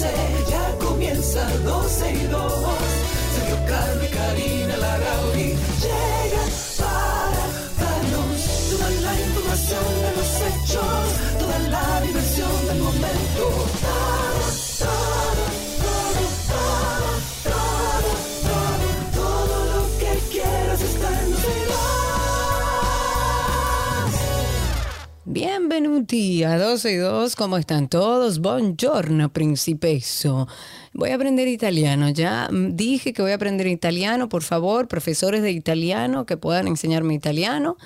12, ya comienza 12 y 2. Sergio y Karina Larrauri llegan para darnos toda la información de los hechos, toda la diversión Benvenuti a 12 y 2, ¿cómo están todos? Buongiorno, principeso. Voy a aprender italiano, ya mm, dije que voy a aprender italiano, por favor, profesores de italiano que puedan enseñarme italiano.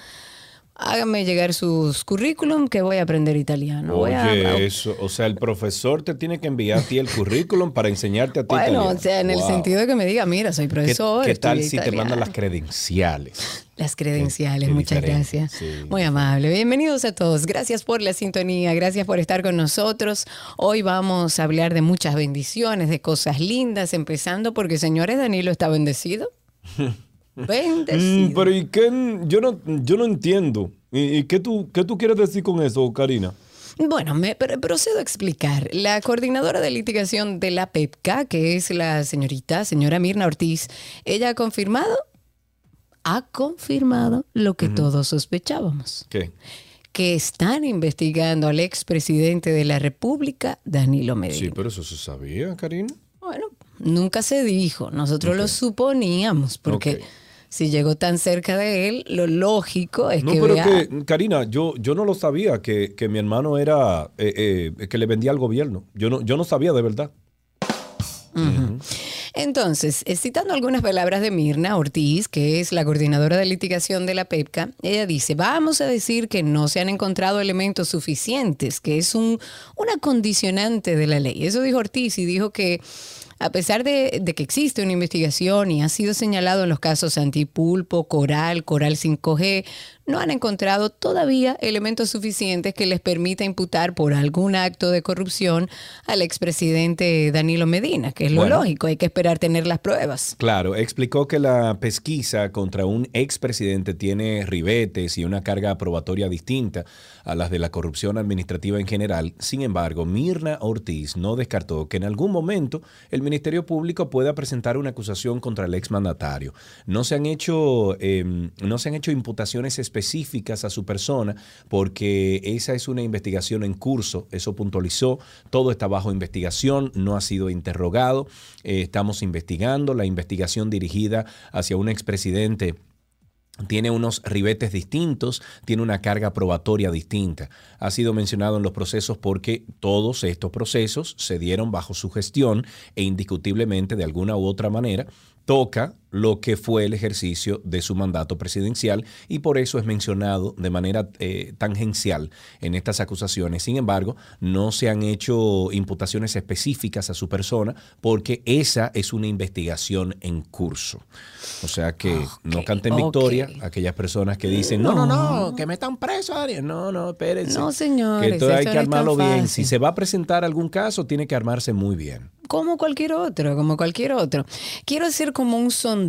Háganme llegar sus currículum que voy a aprender italiano. Voy a- Oye, eso, o sea, el profesor te tiene que enviar a ti el currículum para enseñarte a ti bueno, italiano. o sea, en el Wow. sentido de que me diga, mira, soy ¿Qué, profesor. qué tal estudié si te italiano. mandan las credenciales? Las credenciales, Qué muchas diferente, gracias. sí. Muy amable. Bienvenidos a todos. Gracias por la sintonía, gracias por estar con nosotros. Hoy vamos a hablar de muchas bendiciones, de cosas lindas, empezando porque, señores, Danilo está bendecido. Bendecido. Mm, pero ¿y qué? Yo no, yo no entiendo. ¿Y, y qué, tú, qué tú quieres decir con eso, Karina? Bueno, me pr- procedo a explicar. La coordinadora de litigación de la PEPCA, que es la señorita, señora Mirna Ortiz, ella ha confirmado, ha confirmado lo que todos sospechábamos. ¿Qué? que están investigando al expresidente de la República, Danilo Medina. Sí, pero eso se sabía, Karina. Bueno, nunca se dijo, nosotros lo suponíamos, porque. Si llegó tan cerca de él, lo lógico es No, que pero vea... que, Karina, yo, yo no lo sabía que, que mi hermano era, eh, eh, que le vendía al gobierno. Yo no, yo no sabía de verdad. Entonces, eh, citando algunas palabras de Mirna Ortiz, que es la coordinadora de litigación de la PEPCA, ella dice, vamos a decir que no se han encontrado elementos suficientes, que es un, una condicionante de la ley. Eso dijo Ortiz y dijo que a pesar de, que existe una investigación y ha sido señalado en los casos Antipulpo, Coral, Coral 5G, no han encontrado todavía elementos suficientes que les permita imputar por algún acto de corrupción al expresidente Danilo Medina, que es lo Bueno. lógico, hay que esperar tener las pruebas. Claro, explicó que la pesquisa contra un expresidente tiene ribetes y una carga aprobatoria distinta a las de la corrupción administrativa en general. Sin embargo, Mirna Ortiz no descartó que en algún momento el Ministerio Público pueda presentar una acusación contra el exmandatario. No se han hecho, eh, no se han hecho imputaciones específicas a su persona porque esa es una investigación en curso, eso puntualizó, todo está bajo investigación, no ha sido interrogado, eh, estamos investigando, la investigación dirigida hacia un expresidente tiene unos ribetes distintos, tiene una carga probatoria distinta. Ha sido mencionado en los procesos porque todos estos procesos se dieron bajo su gestión e indiscutiblemente de alguna u otra manera toca lo que fue el ejercicio de su mandato presidencial y por eso es mencionado de manera eh, tangencial en estas acusaciones. Sin embargo, no se han hecho imputaciones específicas a su persona porque esa es una investigación en curso. O sea que no canten ok. victoria aquellas personas que dicen, no, no, no, que metan preso a alguien. No, no, espérense. No, señores, Que esto hay que armarlo bien. Si se va a presentar algún caso, tiene que armarse muy bien. Como cualquier otro, como cualquier otro. Quiero hacer como un sondeo,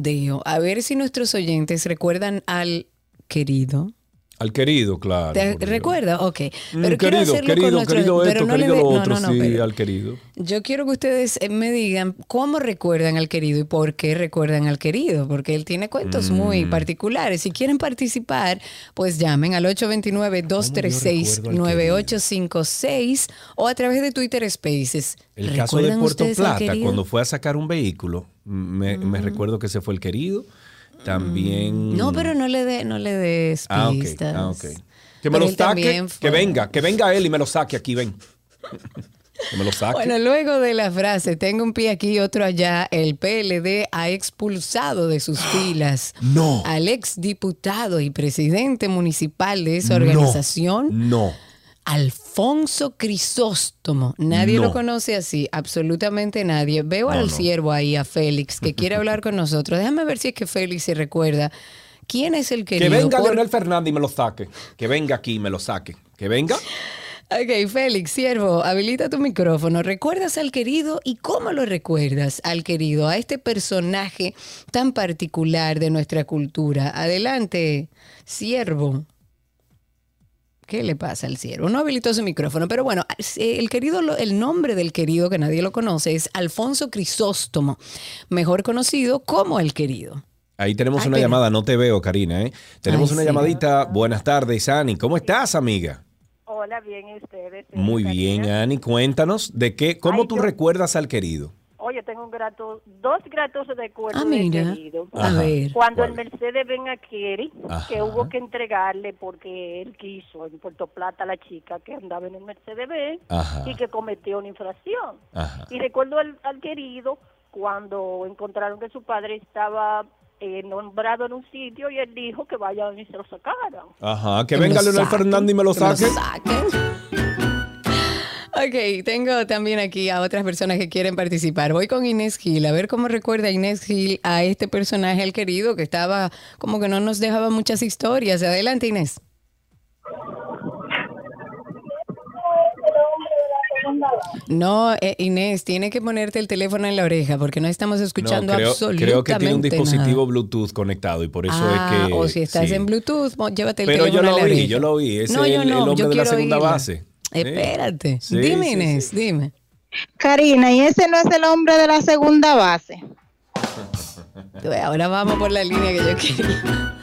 a ver si nuestros oyentes recuerdan al querido. Al querido, claro. ¿Te recuerda? Ok. Mm, Pero quiero querido, hacerlo con querido, querido pero esto, no le querido dé- lo no, otro, no, no, sí, pero- al querido. Yo quiero que ustedes eh, me digan cómo recuerdan al querido y por qué recuerdan al querido, porque él tiene cuentos Mm. muy particulares. Si quieren participar, pues llamen al 829-236-9856 o a través de Twitter Spaces. El caso de ¿Recuerdan Puerto Plata, cuando fue a sacar un vehículo, me, me recuerdo que ese fue el querido. También. No, pero no le dé no le des Ah, ok. pistas. Ah, ok. Que me Pero lo él también saque. fue- Que venga, que venga él y me lo saque aquí, ven. que me lo saque. Bueno, luego de la frase, tengo un pie aquí, otro allá, el PLD ha expulsado de sus filas No. al exdiputado y presidente municipal de esa No, organización, No. Alfonso Crisóstomo. Nadie No. lo conoce así, absolutamente nadie. Veo al no. siervo ahí, a Félix, que quiere hablar con nosotros. Déjame ver si es que Félix se recuerda. ¿Quién es el Que querido? venga Por- Leonel Fernández y me lo saque. Que venga aquí y me lo saque. Que venga. Ok, Félix, siervo, habilita tu micrófono. ¿Recuerdas al querido y cómo lo recuerdas al querido, a este personaje tan particular de nuestra cultura? Adelante, siervo. ¿Qué le pasa al siervo? No habilitó su micrófono, pero bueno, el querido, el nombre del querido que nadie lo conoce es Alfonso Crisóstomo, mejor conocido como el querido. Ahí tenemos Ay, una pero- llamada, no te veo, Karina. ¿eh? Tenemos Ay, una sí. llamadita. Buenas tardes, Ani. ¿Cómo estás, amiga? Hola, bien, ¿y ustedes? Muy bien, Ani. Cuéntanos de qué, cómo Ay, tú yo- recuerdas al querido. Oye, tengo un grato, dos gratos recuerdos Ah, de mira. querido. A ver. Cuando ¿Cuál? el Mercedes ven a Kerry, Ajá. que hubo que entregarle porque él quiso en Puerto Plata a la chica que andaba en el Mercedes Benz y que cometió una infracción. Ajá. Y recuerdo al, al querido cuando encontraron que su padre estaba eh, nombrado en un sitio y él dijo que vayan y se lo sacaran. Ajá. Que venga lo Leonel Fernández y me lo que me saque. Ok, tengo también aquí a otras personas que quieren participar. Voy con Inés Gil, a ver cómo recuerda Inés Gil a este personaje, el querido, que estaba como que no nos dejaba muchas historias. Adelante, Inés. No, eh, Inés, tiene que ponerte el teléfono en la oreja porque no estamos escuchando No, creo, absolutamente creo que tiene un dispositivo nada. Bluetooth conectado y por eso Ah, es que. o si estás sí. en Bluetooth, llévate el Pero yo teléfono lo la vi, yo lo vi. Ese no, es yo el- hombre yo de la segunda oírla. base. Espérate. Sí, dime, sí, Inés, sí. dime. Karina, y ese no es el hombre de la segunda base. Ahora vamos por la línea que yo quería.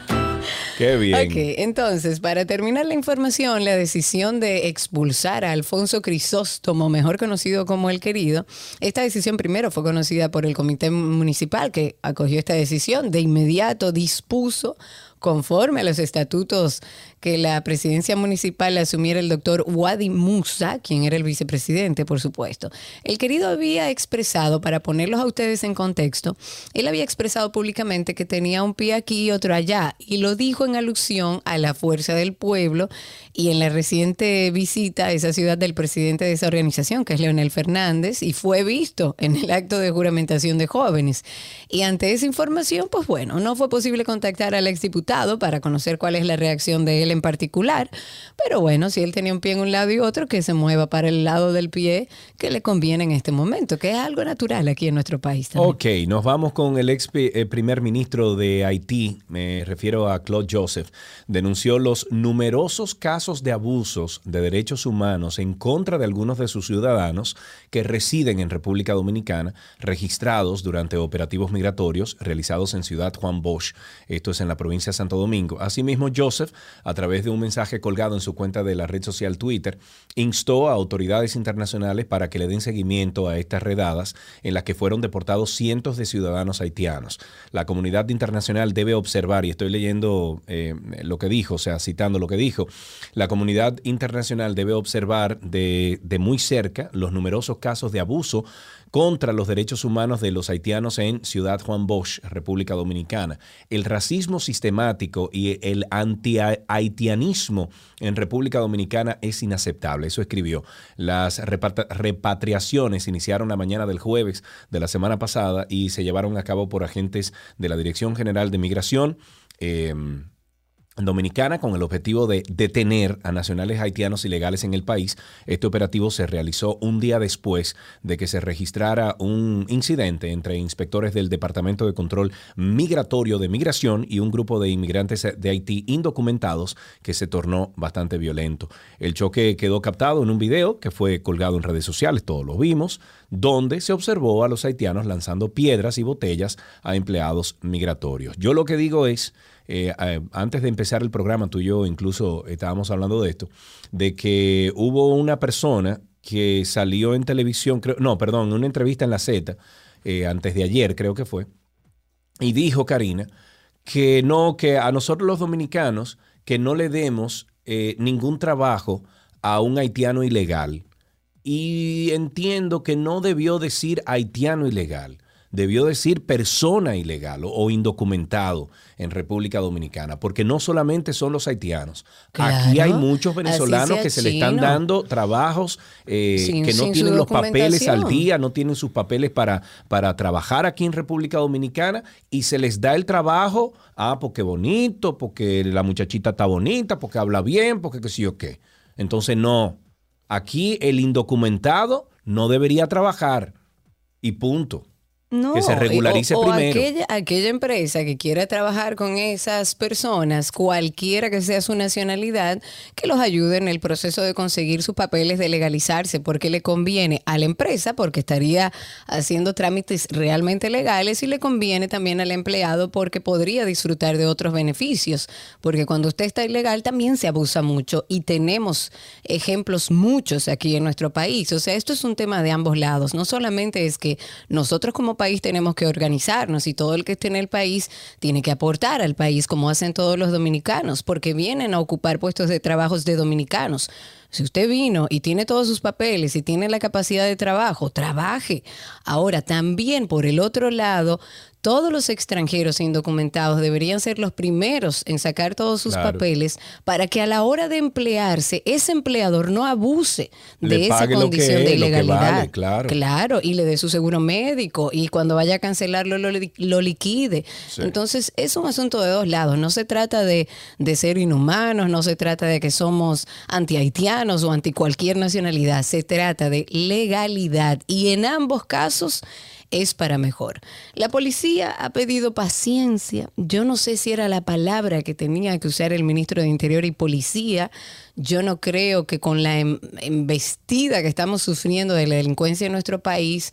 Qué bien. Ok, entonces, para terminar la información, la decisión de expulsar a Alfonso Crisóstomo, mejor conocido como el querido, esta decisión primero fue conocida por el comité municipal que acogió esta decisión, de inmediato dispuso conforme a los estatutos que la presidencia municipal asumiera el doctor Wadi Musa, quien era el vicepresidente, por supuesto. El querido había expresado, para ponerlos a ustedes en contexto, él había expresado públicamente que tenía un pie aquí y otro allá, y lo dijo en alusión a la fuerza del pueblo y en la reciente visita a esa ciudad del presidente de esa organización, que es Leonel Fernández, y fue visto en el acto de juramentación de jóvenes. Y ante esa información, pues bueno, no fue posible contactar al exdiputado para conocer cuál es la reacción de él en particular, pero bueno, si él tenía un pie en un lado y otro, que se mueva para el lado del pie que le conviene en este momento, que es algo natural aquí en nuestro país. también. Ok, nos vamos con el ex eh, primer ministro de Haití, me refiero a Claude Joseph, denunció los numerosos casos de abusos de derechos humanos en contra de algunos de sus ciudadanos que residen en República Dominicana, registrados durante operativos migratorios realizados en Ciudad Juan Bosch, esto es en la provincia de Santo Domingo. Asimismo, Joseph, a través de un mensaje colgado en su cuenta de la red social Twitter, instó a autoridades internacionales para que le den seguimiento a estas redadas en las que fueron deportados cientos de ciudadanos haitianos. La comunidad internacional debe observar, y estoy leyendo eh, lo que dijo, o sea, citando lo que dijo, la comunidad internacional debe observar de, de muy cerca los numerosos casos de abuso contra los derechos humanos de los haitianos en Ciudad Juan Bosch, República Dominicana. El racismo sistemático y el anti-haitianismo en República Dominicana es inaceptable. Eso escribió. Las repatriaciones iniciaron la mañana del jueves de la semana pasada y se llevaron a cabo por agentes de la Dirección General de Migración. eh, Dominicana con el objetivo de detener a nacionales haitianos ilegales en el país. Este operativo se realizó un día después de que se registrara un incidente entre inspectores del Departamento de Control Migratorio de Migración y un grupo de inmigrantes de Haití indocumentados que se tornó bastante violento. El choque quedó captado en un video que fue colgado en redes sociales, todos lo vimos, donde se observó a los haitianos lanzando piedras y botellas a empleados migratorios. Yo lo que digo es eh, antes de empezar el programa, tú y yo incluso estábamos hablando de esto, de que hubo una persona que salió en televisión, creo, no, perdón, en una entrevista en la Z, eh, antes de ayer creo que fue, y dijo Karina que no, que a nosotros los dominicanos, que no le demos eh, ningún trabajo a un haitiano ilegal. Y entiendo que no debió decir haitiano ilegal, debió decir persona ilegal o indocumentado en República Dominicana, porque no solamente son los haitianos. Aquí hay muchos venezolanos que se le están chino. dando trabajos eh, Sin- que no tienen los papeles al día, no tienen sus papeles para, para trabajar aquí en República Dominicana y se les da el trabajo, ah, porque bonito, porque la muchachita está bonita, porque habla bien, porque qué sé yo qué. Entonces, no. Aquí el indocumentado no debería trabajar. Y punto. No, que se regularice o- o primero. Aquella, aquella empresa que quiera trabajar con esas personas, cualquiera que sea su nacionalidad, que los ayude en el proceso de conseguir sus papeles de legalizarse, porque le conviene a la empresa, porque estaría haciendo trámites realmente legales, y le conviene también al empleado, porque podría disfrutar de otros beneficios. Porque cuando usted está ilegal también se abusa mucho, y tenemos ejemplos muchos aquí en nuestro país. O sea, esto es un tema de ambos lados. No solamente es que nosotros como país tenemos que organizarnos y todo el que esté en el país tiene que aportar al país como hacen todos los dominicanos, porque vienen a ocupar puestos de trabajos de dominicanos. Si usted vino y tiene todos sus papeles y tiene la capacidad de trabajo, trabaje. Ahora, también por el otro lado, todos los extranjeros indocumentados deberían ser los primeros en sacar todos sus Claro. papeles para que a la hora de emplearse, ese empleador no abuse de Le esa condición es, de ilegalidad. vale, claro. Claro, y le dé su seguro médico y cuando vaya a cancelarlo lo, li- lo liquide. Sí. Entonces es un asunto de dos lados. No se trata de, de ser inhumanos, no se trata de que somos anti-haitianos o anti cualquier nacionalidad. Se trata de legalidad y en ambos casos es para mejor. La policía ha pedido paciencia. Yo no sé si era la palabra que tenía que usar el ministro de Interior y Policía. Yo no creo que con la em- embestida que estamos sufriendo de la delincuencia en nuestro país,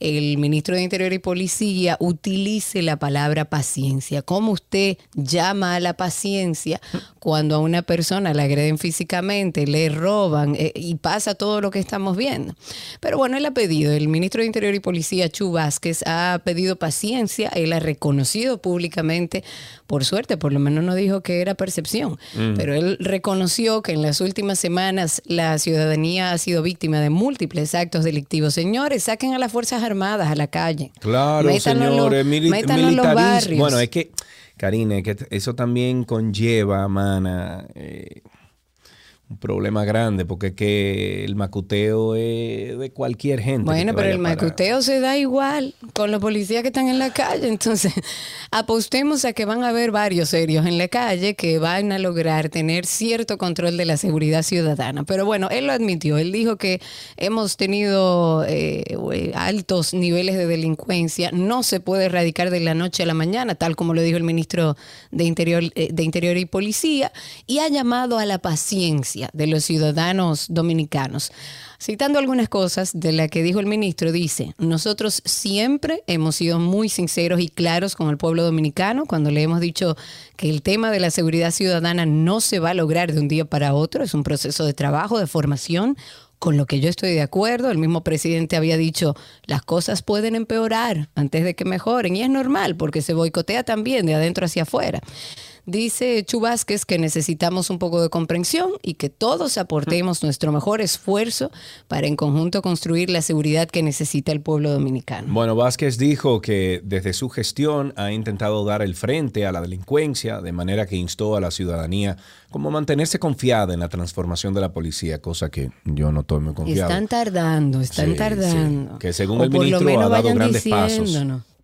el ministro de Interior y Policía utilice la palabra paciencia. ¿Cómo usted llama a la paciencia cuando a una persona la agreden físicamente, le roban eh, y pasa todo lo que estamos viendo? Pero bueno, él ha pedido, el ministro de Interior y Policía, Chu Vázquez, ha pedido paciencia, él ha reconocido públicamente, por suerte, por lo menos no dijo que era percepción, pero él reconoció que en las últimas semanas la ciudadanía ha sido víctima de múltiples actos delictivos. Señores, saquen a las Fuerzas Armadas a la calle. Claro, Métanlo en los- señores, mili- los. Bueno, es que, Karina, es que eso también conlleva, mana, eh, un problema grande, porque es que el macuteo es de cualquier gente. Bueno, pero el macuteo se da igual con los policías que están en la calle. Entonces, apostemos a que van a haber varios serios en la calle que van a lograr tener cierto control de la seguridad ciudadana. Pero bueno, él lo admitió. Él dijo que hemos tenido eh, eh, altos niveles de delincuencia. No se puede erradicar de la noche a la mañana, tal como lo dijo el ministro de Interior, eh, de Interior y Policía. Y ha llamado a la paciencia de los ciudadanos dominicanos. Citando algunas cosas de la que dijo el ministro, dice, nosotros siempre hemos sido muy sinceros y claros con el pueblo dominicano cuando le hemos dicho que el tema de la seguridad ciudadana no se va a lograr de un día para otro, es un proceso de trabajo, de formación, con lo que yo estoy de acuerdo. El mismo presidente había dicho, las cosas pueden empeorar antes de que mejoren y es normal porque se boicotea también de adentro hacia afuera. Dice Chu Vázquez que necesitamos un poco de comprensión y que todos aportemos nuestro mejor esfuerzo para en conjunto construir la seguridad que necesita el pueblo dominicano. Bueno, Vázquez dijo que desde su gestión ha intentado dar el frente a la delincuencia, de manera que instó a la ciudadanía como mantenerse confiada en la transformación de la policía, cosa que yo no estoy muy confiado. Están tardando, están Sí, tardando. sí. Que según O el ministro ha dado grandes pasos.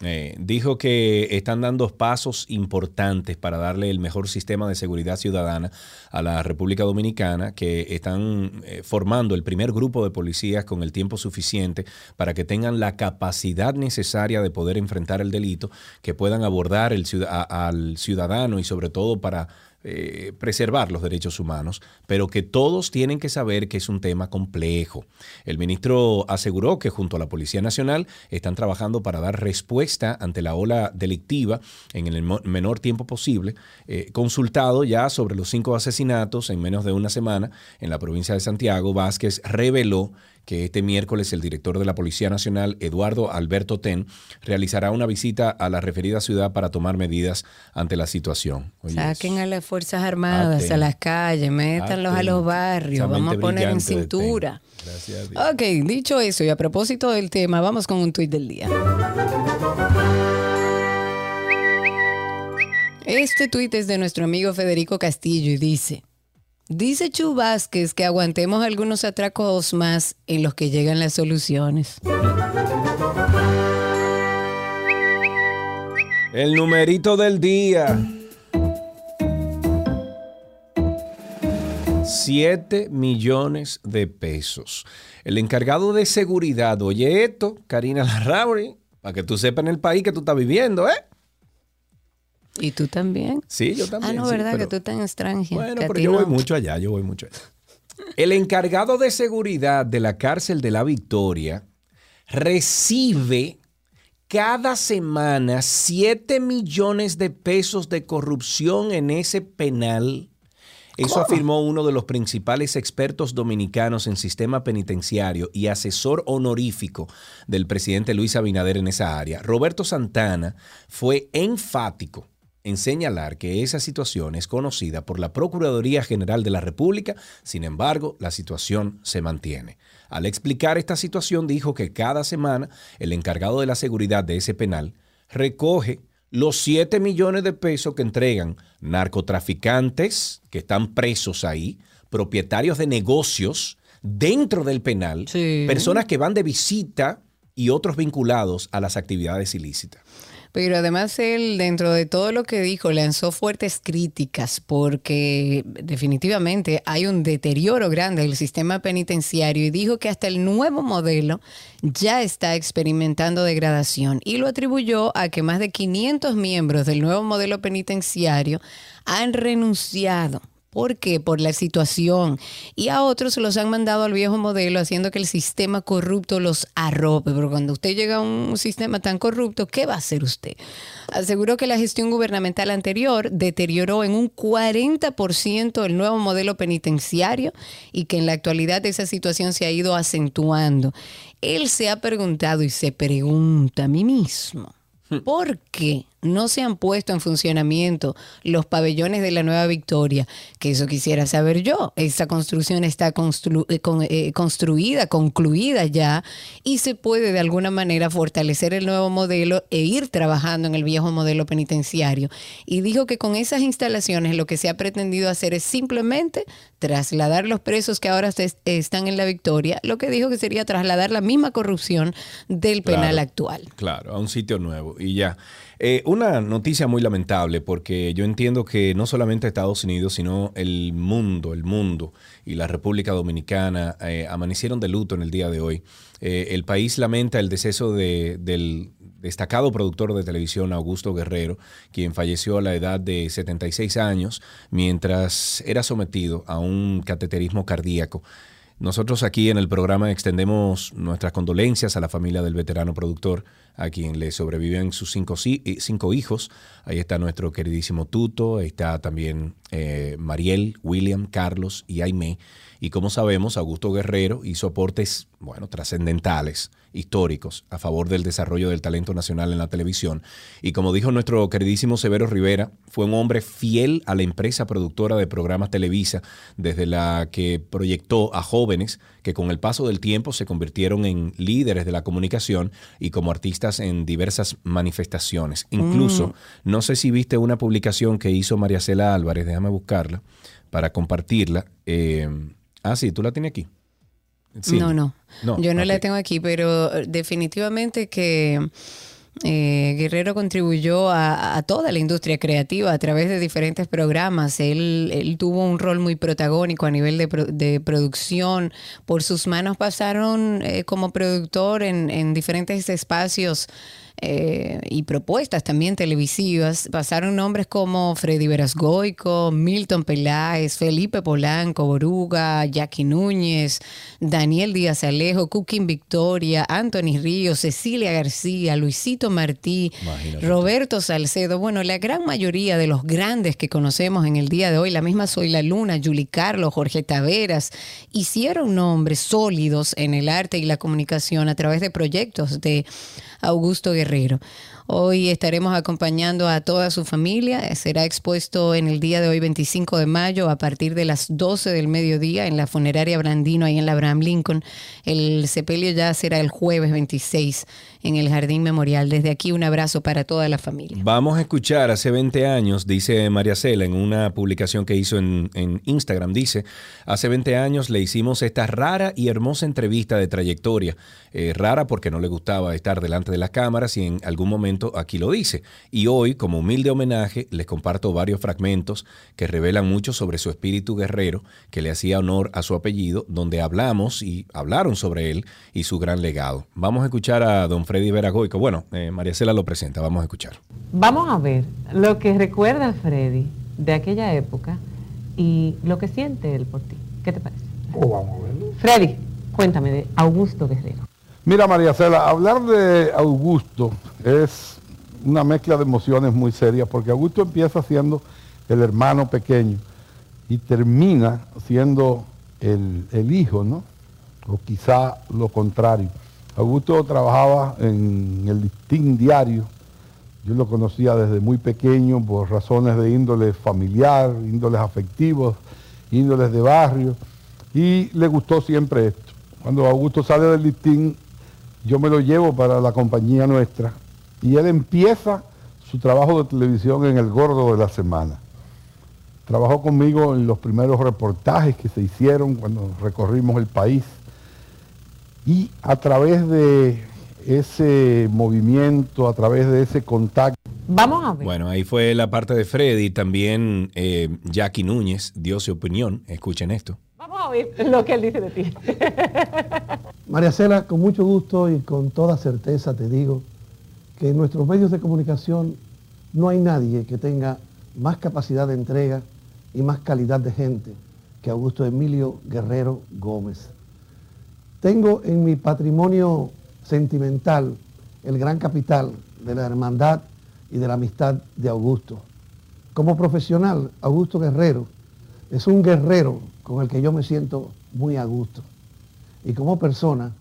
Eh, dijo que están dando pasos importantes para darle el mejor sistema de seguridad ciudadana a la República Dominicana, que están eh, formando el primer grupo de policías con el tiempo suficiente para que tengan la capacidad necesaria de poder enfrentar el delito, que puedan abordar al ciudadano y sobre todo para eh, preservar los derechos humanos, pero que todos tienen que saber que es un tema complejo. El ministro aseguró que junto a la Policía Nacional están trabajando para dar respuesta ante la ola delictiva en el menor tiempo posible. Eh, consultado ya sobre los cinco asesinatos en menos de una semana en la provincia de Santiago, Vázquez reveló que este miércoles el director de la Policía Nacional, Eduardo Alberto Ten, realizará una visita a la referida ciudad para tomar medidas ante la situación. Oye, Saquen a las Fuerzas Armadas a las calles, métanlos a los barrios, vamos a poner en cintura. Gracias a Dios. Ok, dicho eso, y a propósito del tema, vamos con un tuit del día. Este tuit es de nuestro amigo Federico Castillo y dice, dice Chu Vázquez que aguantemos algunos atracos más en los que llegan las soluciones. El numerito del día. 7 millones de pesos. El encargado de seguridad, oye esto, Karina Larrauri, para que tú sepas en el país que tú estás viviendo, ¿eh? ¿Y tú también? Sí, yo Ah, también. no, sí, ¿verdad? pero- que tú estás en extranjero. Bueno, pero yo voy no. mucho allá, yo voy mucho allá. El encargado de seguridad de la cárcel de la Victoria recibe cada semana 7 millones de pesos de corrupción en ese penal. Eso afirmó uno de los principales expertos dominicanos en sistema penitenciario y asesor honorífico del presidente Luis Abinader en esa área. Roberto Santana fue enfático en señalar que esa situación es conocida por la Procuraduría General de la República, sin embargo, la situación se mantiene. Al explicar esta situación, dijo que cada semana el encargado de la seguridad de ese penal recoge los 7 millones de pesos que entregan narcotraficantes que están presos ahí, propietarios de negocios dentro del penal, Sí. personas que van de visita y otros vinculados a las actividades ilícitas. Pero además él, dentro de todo lo que dijo, lanzó fuertes críticas porque definitivamente hay un deterioro grande del sistema penitenciario y dijo que hasta el nuevo modelo ya está experimentando degradación y lo atribuyó a que más de 500 miembros del nuevo modelo penitenciario han renunciado. ¿Por qué? Por la situación. Y a otros los han mandado al viejo modelo haciendo que el sistema corrupto los arrope. Pero cuando usted llega a un sistema tan corrupto, ¿qué va a hacer usted? Aseguró que la gestión gubernamental anterior deterioró en un 40% el nuevo modelo penitenciario y que en la actualidad esa situación se ha ido acentuando. Él se ha preguntado y se pregunta a mí mismo. ¿Por qué no se han puesto en funcionamiento los pabellones de la Nueva Victoria? Que eso quisiera saber yo. Esta construcción está constru- eh, con- eh, construida, concluida ya, y se puede de alguna manera fortalecer el nuevo modelo e ir trabajando en el viejo modelo penitenciario. Y dijo que con esas instalaciones lo que se ha pretendido hacer es simplemente trasladar los presos que ahora están en la Victoria, lo que dijo que sería trasladar la misma corrupción del penal Claro. actual. Claro, a un sitio nuevo y ya. Eh, una noticia muy lamentable porque yo entiendo que no solamente Estados Unidos, sino el mundo, el mundo y la República Dominicana eh, amanecieron de luto en el día de hoy. Eh, el país lamenta el deceso de- del destacado productor de televisión Augusto Guerrero, quien falleció a la edad de 76 años mientras era sometido a un cateterismo cardíaco. Nosotros aquí en el programa extendemos nuestras condolencias a la familia del veterano productor, a quien le sobreviven sus cinco, eh, cinco hijos. Ahí está nuestro queridísimo Tuto, ahí está también eh, Mariel, William, Carlos y Aimé. Y como sabemos, Augusto Guerrero hizo aportes, bueno, trascendentales, históricos, a favor del desarrollo del talento nacional en la televisión. Y como dijo nuestro queridísimo Severo Rivera, fue un hombre fiel a la empresa productora de programas Televisa, desde la que proyectó a jóvenes que con el paso del tiempo se convirtieron en líderes de la comunicación y como artistas en diversas manifestaciones. Incluso, no sé si viste una publicación que hizo María Cela Álvarez, déjame buscarla para compartirla. Eh, ah, sí, tú la tienes aquí. Sí. No, no, No, Yo no la tengo aquí, pero eh, definitivamente que eh, Guerrero contribuyó a, a toda la industria creativa a través de diferentes programas. Él, él tuvo un rol muy protagónico a nivel de, pro- de producción. Por sus manos pasaron eh, como productor en, en diferentes espacios eh, y propuestas también televisivas. Pasaron nombres como Freddy Verasgoico, Milton Peláez, Felipe Polanco, Boruga, Jackie Núñez, Daniel Díaz Alejo, Cooking Victoria, Anthony Ríos, Cecilia García, Luisito Martí, Imagínate. Roberto Salcedo. Bueno, la gran mayoría de los grandes que conocemos en el día de hoy, la misma Soy la Luna, Julie Carlos, Jorge Taveras, hicieron nombres sólidos en el arte y la comunicación a través de proyectos de Augusto Guerrero. Hoy estaremos acompañando a toda su familia. Será expuesto en el día de hoy, 25 de mayo, a partir de las 12 del mediodía en la funeraria Brandino, ahí en la Abraham Lincoln. El sepelio ya será el jueves 26 en el Jardín Memorial. Desde aquí, un abrazo para toda la familia. Vamos a escuchar hace 20 años, dice María Cela en una publicación que hizo en, Instagram, dice, hace 20 años le hicimos esta rara y hermosa entrevista de trayectoria. Eh, rara porque no le gustaba estar delante de las cámaras y en algún momento aquí lo dice. Y hoy, como humilde homenaje, les comparto varios fragmentos que revelan mucho sobre su espíritu guerrero, que le hacía honor a su apellido, donde hablamos y hablaron sobre él y su gran legado. Vamos a escuchar a don Freddy Veragoico. Bueno, eh, María Cela lo presenta, vamos a escuchar. Vamos a ver lo que recuerda Freddy de aquella época y lo que siente él por ti. ¿Qué te parece? Oh, vamos a verlo. Freddy, cuéntame de Augusto Guerrero. Mira, María Cela, hablar de Augusto es una mezcla de emociones muy serias, porque Augusto empieza siendo el hermano pequeño y termina siendo el, el hijo, ¿no? O quizá lo contrario. Augusto trabajaba en el listín diario. Yo lo conocía desde muy pequeño por razones de índole familiar, índoles afectivos, índoles de barrio. Y le gustó siempre esto. Cuando Augusto sale del listín, yo me lo llevo para la compañía nuestra y él empieza su trabajo de televisión en El Gordo de la Semana. Trabajó conmigo en los primeros reportajes que se hicieron cuando recorrimos el país. Y a través de ese movimiento, a través de ese contacto, Vamos a ver. Bueno, ahí fue la parte de Freddy. También eh, Jackie Núñez dio su opinión. Escuchen esto. Vamos a ver lo que él dice de ti. María Cela, con mucho gusto y con toda certeza te digo que en nuestros medios de comunicación no hay nadie que tenga más capacidad de entrega y más calidad de gente que Augusto Emilio Guerrero Gómez. Tengo en mi patrimonio sentimental el gran capital de la hermandad y de la amistad de Augusto. Como profesional, Augusto Guerrero es un guerrero con el que yo me siento muy a gusto. Y como persona,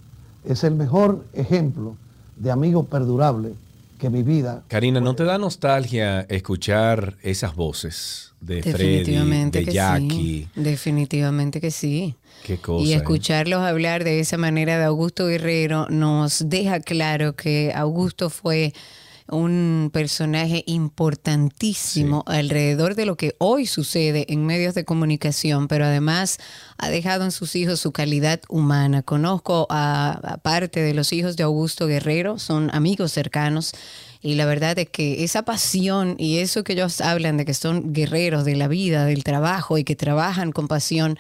es el mejor ejemplo de amigo perdurable que mi vida. Karina, ¿no te da nostalgia escuchar esas voces de Freddy, Definitivamente de que Jackie? sí. Definitivamente que sí. Qué cosa. Y ¿eh? escucharlos hablar de esa manera de Augusto Guerrero nos deja claro que Augusto fue un personaje importantísimo alrededor de lo que hoy sucede en medios de comunicación, pero además ha dejado en sus hijos su calidad humana. Conozco a, a parte de los hijos de Augusto Guerrero, son amigos cercanos. Y la verdad es que esa pasión y eso que ellos hablan de que son guerreros de la vida, del trabajo y que trabajan con pasión,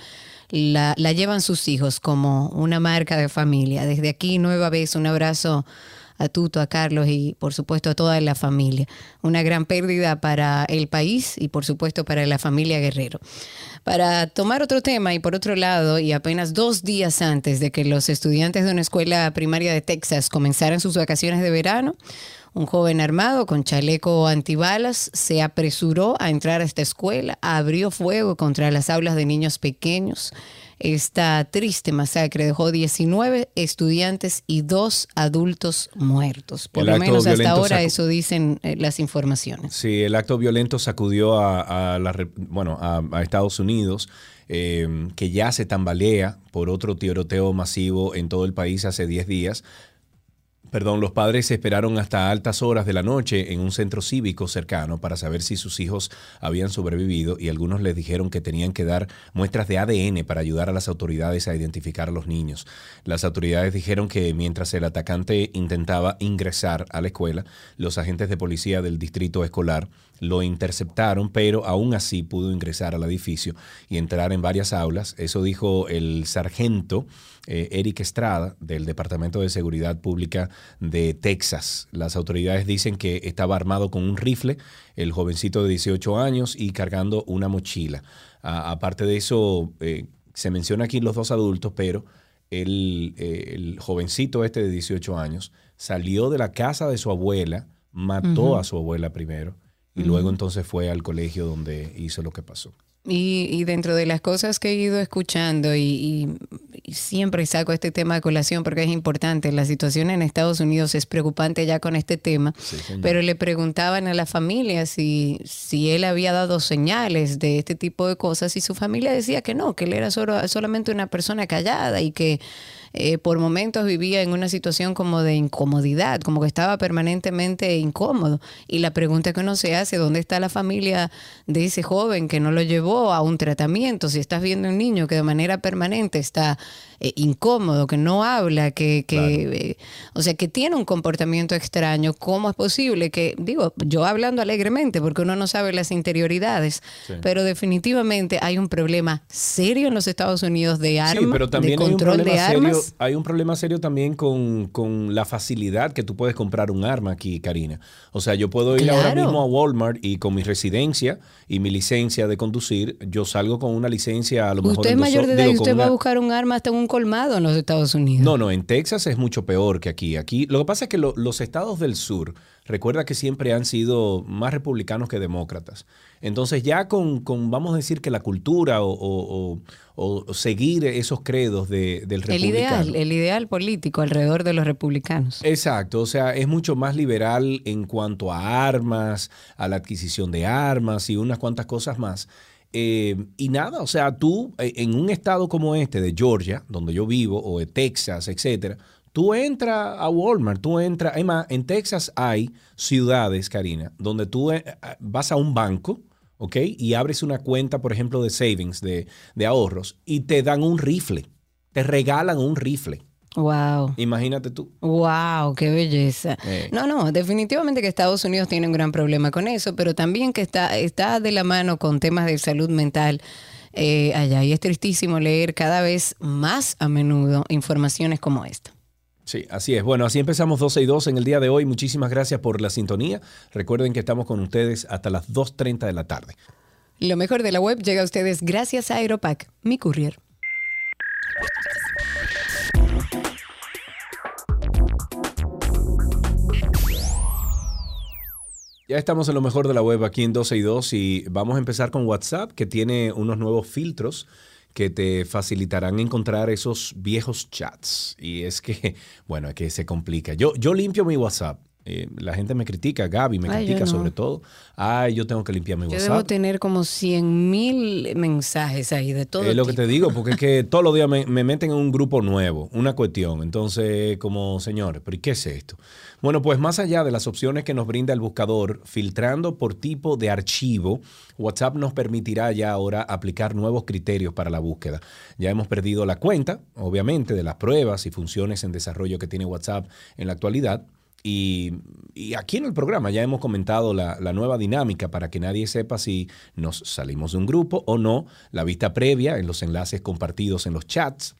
la, la llevan sus hijos como una marca de familia. Desde aquí, nueva vez, un abrazo a Tuto, a Carlos y por supuesto a toda la familia. Una gran pérdida para el país y por supuesto para la familia Guerrero. Para tomar otro tema y por otro lado, y apenas dos días antes de que los estudiantes de una escuela primaria de Texas comenzaran sus vacaciones de verano, un joven armado con chaleco antibalas se apresuró a entrar a esta escuela, abrió fuego contra las aulas de niños pequeños. Esta triste masacre dejó 19 estudiantes y dos adultos muertos. Por El lo menos hasta ahora eso dicen eh, las informaciones. Sí, el acto violento sacudió a, a la bueno, a, a Estados Unidos, eh, que ya se tambalea por otro tiroteo masivo en todo el país hace 10 días. Perdón, los padres esperaron hasta altas horas de la noche en un centro cívico cercano para saber si sus hijos habían sobrevivido y algunos les dijeron que tenían que dar muestras de ADN para ayudar a las autoridades a identificar a los niños. Las autoridades dijeron que mientras el atacante intentaba ingresar a la escuela, los agentes de policía del distrito escolar lo interceptaron, pero aún así pudo ingresar al edificio y entrar en varias aulas. Eso dijo el sargento eh, Eric Estrada del Departamento de Seguridad Pública de Texas. Las autoridades dicen que estaba armado con un rifle, el jovencito de 18 años, y cargando una mochila. A- aparte de eso, eh, se menciona aquí los dos adultos, pero el, el jovencito este de 18 años salió de la casa de su abuela, mató a su abuela primero, y luego entonces fue al colegio donde hizo lo que pasó. Y, y dentro de las cosas que he ido escuchando, y, y- y siempre saco este tema de colación porque es importante, la situación en Estados Unidos es preocupante ya con este tema, Sí, pero le preguntaban a la familia si, si él había dado señales de este tipo de cosas y su familia decía que no, que él era solo- solamente una persona callada y que eh, por momentos vivía en una situación como de incomodidad, como que estaba permanentemente incómodo. Y la pregunta que uno se hace, ¿dónde está la familia de ese joven que no lo llevó a un tratamiento? Si estás viendo un niño que de manera permanente está eh, incómodo, que no habla, que, que eh, o sea, que tiene un comportamiento extraño, ¿cómo es posible que, digo, yo hablando alegremente, porque uno no sabe las interioridades, Sí. pero definitivamente hay un problema serio en los Estados Unidos de armas, Sí, pero también de hay un, control de problema serio, armas. hay un problema serio también con, con la facilidad que tú puedes comprar un arma aquí, Karina. O sea, yo puedo ir ahora mismo a Walmart y con mi residencia y mi licencia de conducir, yo salgo con una licencia a lo mejor... Usted es mayor de edad y usted va a buscar un arma hasta en un colmado en los Estados Unidos. No, no, en Texas es mucho peor que aquí. Aquí, lo que pasa es que lo- los estados del sur, recuerda que siempre han sido más republicanos que demócratas. Entonces ya con, con, vamos a decir que la cultura o, o- o- o seguir esos credos de- del el republicano. ideal, el ideal político alrededor de los republicanos. Exacto, o sea, es mucho más liberal en cuanto a armas, a la adquisición de armas y unas cuantas cosas más. Eh, y nada, o sea, tú eh, en un estado como este de Georgia, donde yo vivo, o de Texas, etcétera, tú entras a Walmart, tú entras, además, en Texas hay ciudades, Karina, donde tú eh, vas a un banco, ¿ok? Y abres una cuenta, por ejemplo, de savings, de, de ahorros, y te dan un rifle, te regalan un rifle. Wow. Imagínate tú. Wow, qué belleza. Eh. No, no, definitivamente que Estados Unidos tiene un gran problema con eso, pero también que está, está de la mano con temas de salud mental eh, allá. Y es tristísimo leer cada vez más a menudo informaciones como esta. Sí, así es. Bueno, así empezamos 12 y 2 en el día de hoy. Muchísimas gracias por la sintonía. Recuerden que estamos con ustedes hasta las 2.30 de la tarde. Lo mejor de la web llega a ustedes gracias a Aeropack, mi courier. Ya estamos en lo mejor de la web aquí en 12 y 2 y vamos a empezar con WhatsApp que tiene unos nuevos filtros que te facilitarán encontrar esos viejos chats. Y es que, bueno, es que se complica. Yo, yo limpio mi WhatsApp. Eh, la gente me critica, Gaby me Ay, yo critica no. sobre todo. Ay, yo tengo que limpiar mi Yo WhatsApp. debo tener como 100 mil mensajes ahí de todo. Es lo que te digo, porque es que todos los días me, me meten en un grupo nuevo, una cuestión. Entonces, como, señores, ¿pero qué es esto? Bueno, pues más allá de las opciones que nos brinda el buscador, filtrando por tipo de archivo, WhatsApp nos permitirá ya ahora aplicar nuevos criterios para la búsqueda. Ya hemos perdido la cuenta, obviamente, de las pruebas y funciones en desarrollo que tiene WhatsApp en la actualidad. Y, aquí en el programa ya hemos comentado la nueva dinámica para que nadie sepa si nos salimos de un grupo o no, la vista previa en los enlaces compartidos en los chats,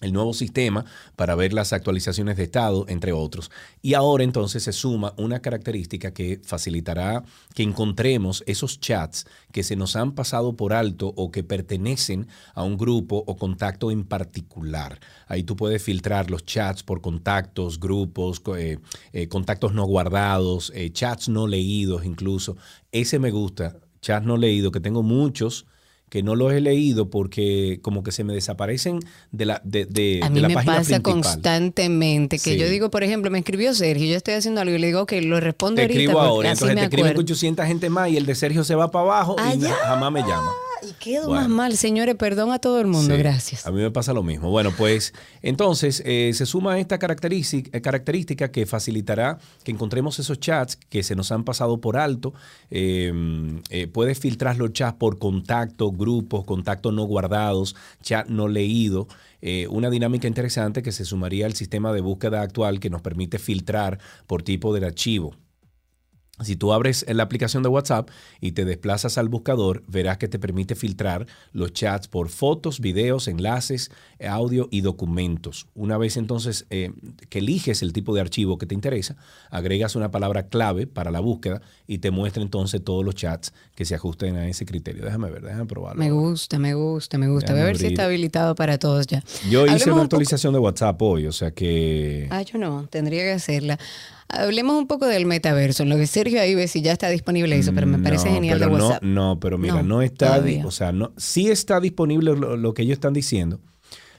el nuevo sistema para ver las actualizaciones de estado, entre otros. Y ahora entonces se suma una característica que facilitará que encontremos esos chats que se nos han pasado por alto o que pertenecen a un grupo o contacto en particular. Ahí tú puedes filtrar los chats por contactos, grupos, eh, eh, contactos no guardados, eh, chats no leídos incluso. Ese me gusta, chats no leídos, que tengo muchos que no los he leído porque como que se me desaparecen de la, de, de- A de mí la me página pasa principal. constantemente que Sí. yo digo, por ejemplo, me escribió Sergio, yo estoy haciendo algo y le digo, ok, lo respondo Te ahorita escribo ahora, entonces te escriben acuerdo. 800 gente más y el de Sergio se va para abajo y Allá. jamás me llama. Y quedo Bueno. más mal, señores, perdón a todo el mundo, Sí, gracias. A mí me pasa lo mismo. Bueno, pues entonces eh, se suma esta característica, eh, característica que facilitará que encontremos esos chats que se nos han pasado por alto. Eh, eh, puedes filtrar los chats por contacto, grupos, contactos no guardados, chat no leído. Eh, una dinámica interesante que se sumaría al sistema de búsqueda actual que nos permite filtrar por tipo del archivo. Si tú abres la aplicación de WhatsApp y te desplazas al buscador, verás que te permite filtrar los chats por fotos, videos, enlaces, audio y documentos. Una vez entonces eh, que eliges el tipo de archivo que te interesa, agregas una palabra clave para la búsqueda y te muestra entonces todos los chats que se ajusten a ese criterio. Déjame ver, déjame probarlo. Me gusta, me gusta, me gusta. Voy a ver si está habilitado para todos ya. Yo hice Hablemos una un actualización de WhatsApp hoy, o sea que... Ah, yo no, tendría que hacerla. Hablemos un poco del metaverso, en lo que Sergio ahí ve si ya está disponible eso, pero me parece No, genial de no- WhatsApp. No, pero mira, No, no, está, o sea, no, sí está disponible lo, lo que ellos están diciendo.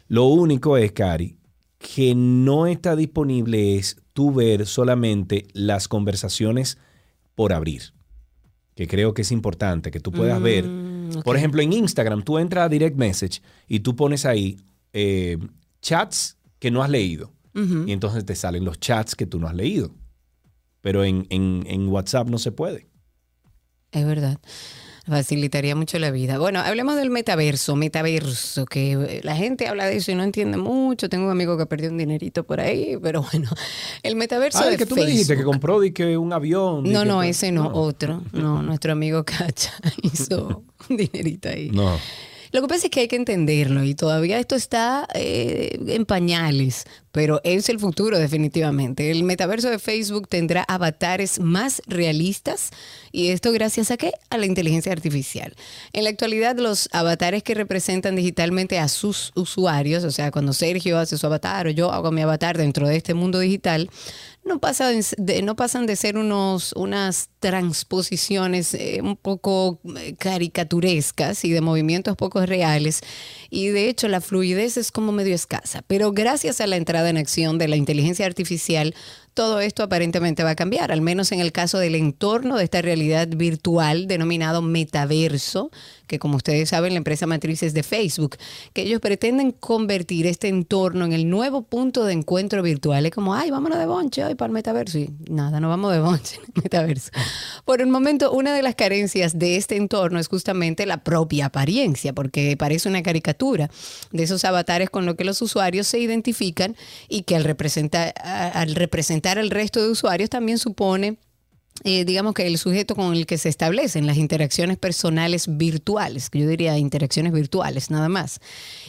Lo único es, Cari, que no está disponible es tú ver solamente las conversaciones por abrir. Que creo que es importante que tú puedas ver. Mm, Por ok. ejemplo, en Instagram tú entras a Direct Message y tú pones ahí eh, chats que no has leído. Y entonces te salen los chats que tú no has leído. Pero en, en- en WhatsApp no se puede. Es verdad. Facilitaría mucho la vida. Bueno, hablemos del metaverso, metaverso, que eh, la gente habla de eso y no entiende mucho. Tengo un amigo que perdió un dinerito por ahí, pero bueno, el metaverso Ah, de el que tú me dijiste que compró di que un avión. No, que no, ese no, otro. No, nuestro amigo Cacha hizo un dinerito ahí. No. Lo que pasa es que hay que entenderlo y todavía esto está eh, en pañales, pero es el futuro definitivamente. El metaverso de Facebook tendrá avatares más realistas y esto gracias a qué? A la inteligencia artificial. En la actualidad los avatares que representan digitalmente a sus usuarios, o sea, cuando Sergio hace su avatar o yo hago mi avatar dentro de este mundo digital, no pasan de, no pasan de ser unos, unas transposiciones eh, un poco eh, caricaturescas y de movimientos poco reales. Y de hecho la fluidez es como medio escasa. Pero gracias a la entrada en acción de la inteligencia artificial, todo esto aparentemente va a cambiar, al menos en el caso del entorno de esta realidad virtual denominado metaverso, que como ustedes saben la empresa matriz es de Facebook, que ellos pretenden convertir este entorno en el nuevo punto de encuentro virtual. Es como, ay, vámonos de bonche hoy para el metaverso. Y nada, no vamos de bonche en el metaverso. Por el momento, una de las carencias de este entorno es justamente la propia apariencia, porque parece una caricatura de esos avatares con los que los usuarios se identifican y que al representar, al representar al resto de usuarios también supone eh, digamos que el sujeto con el que se establecen las interacciones personales virtuales, que yo diría interacciones virtuales nada más.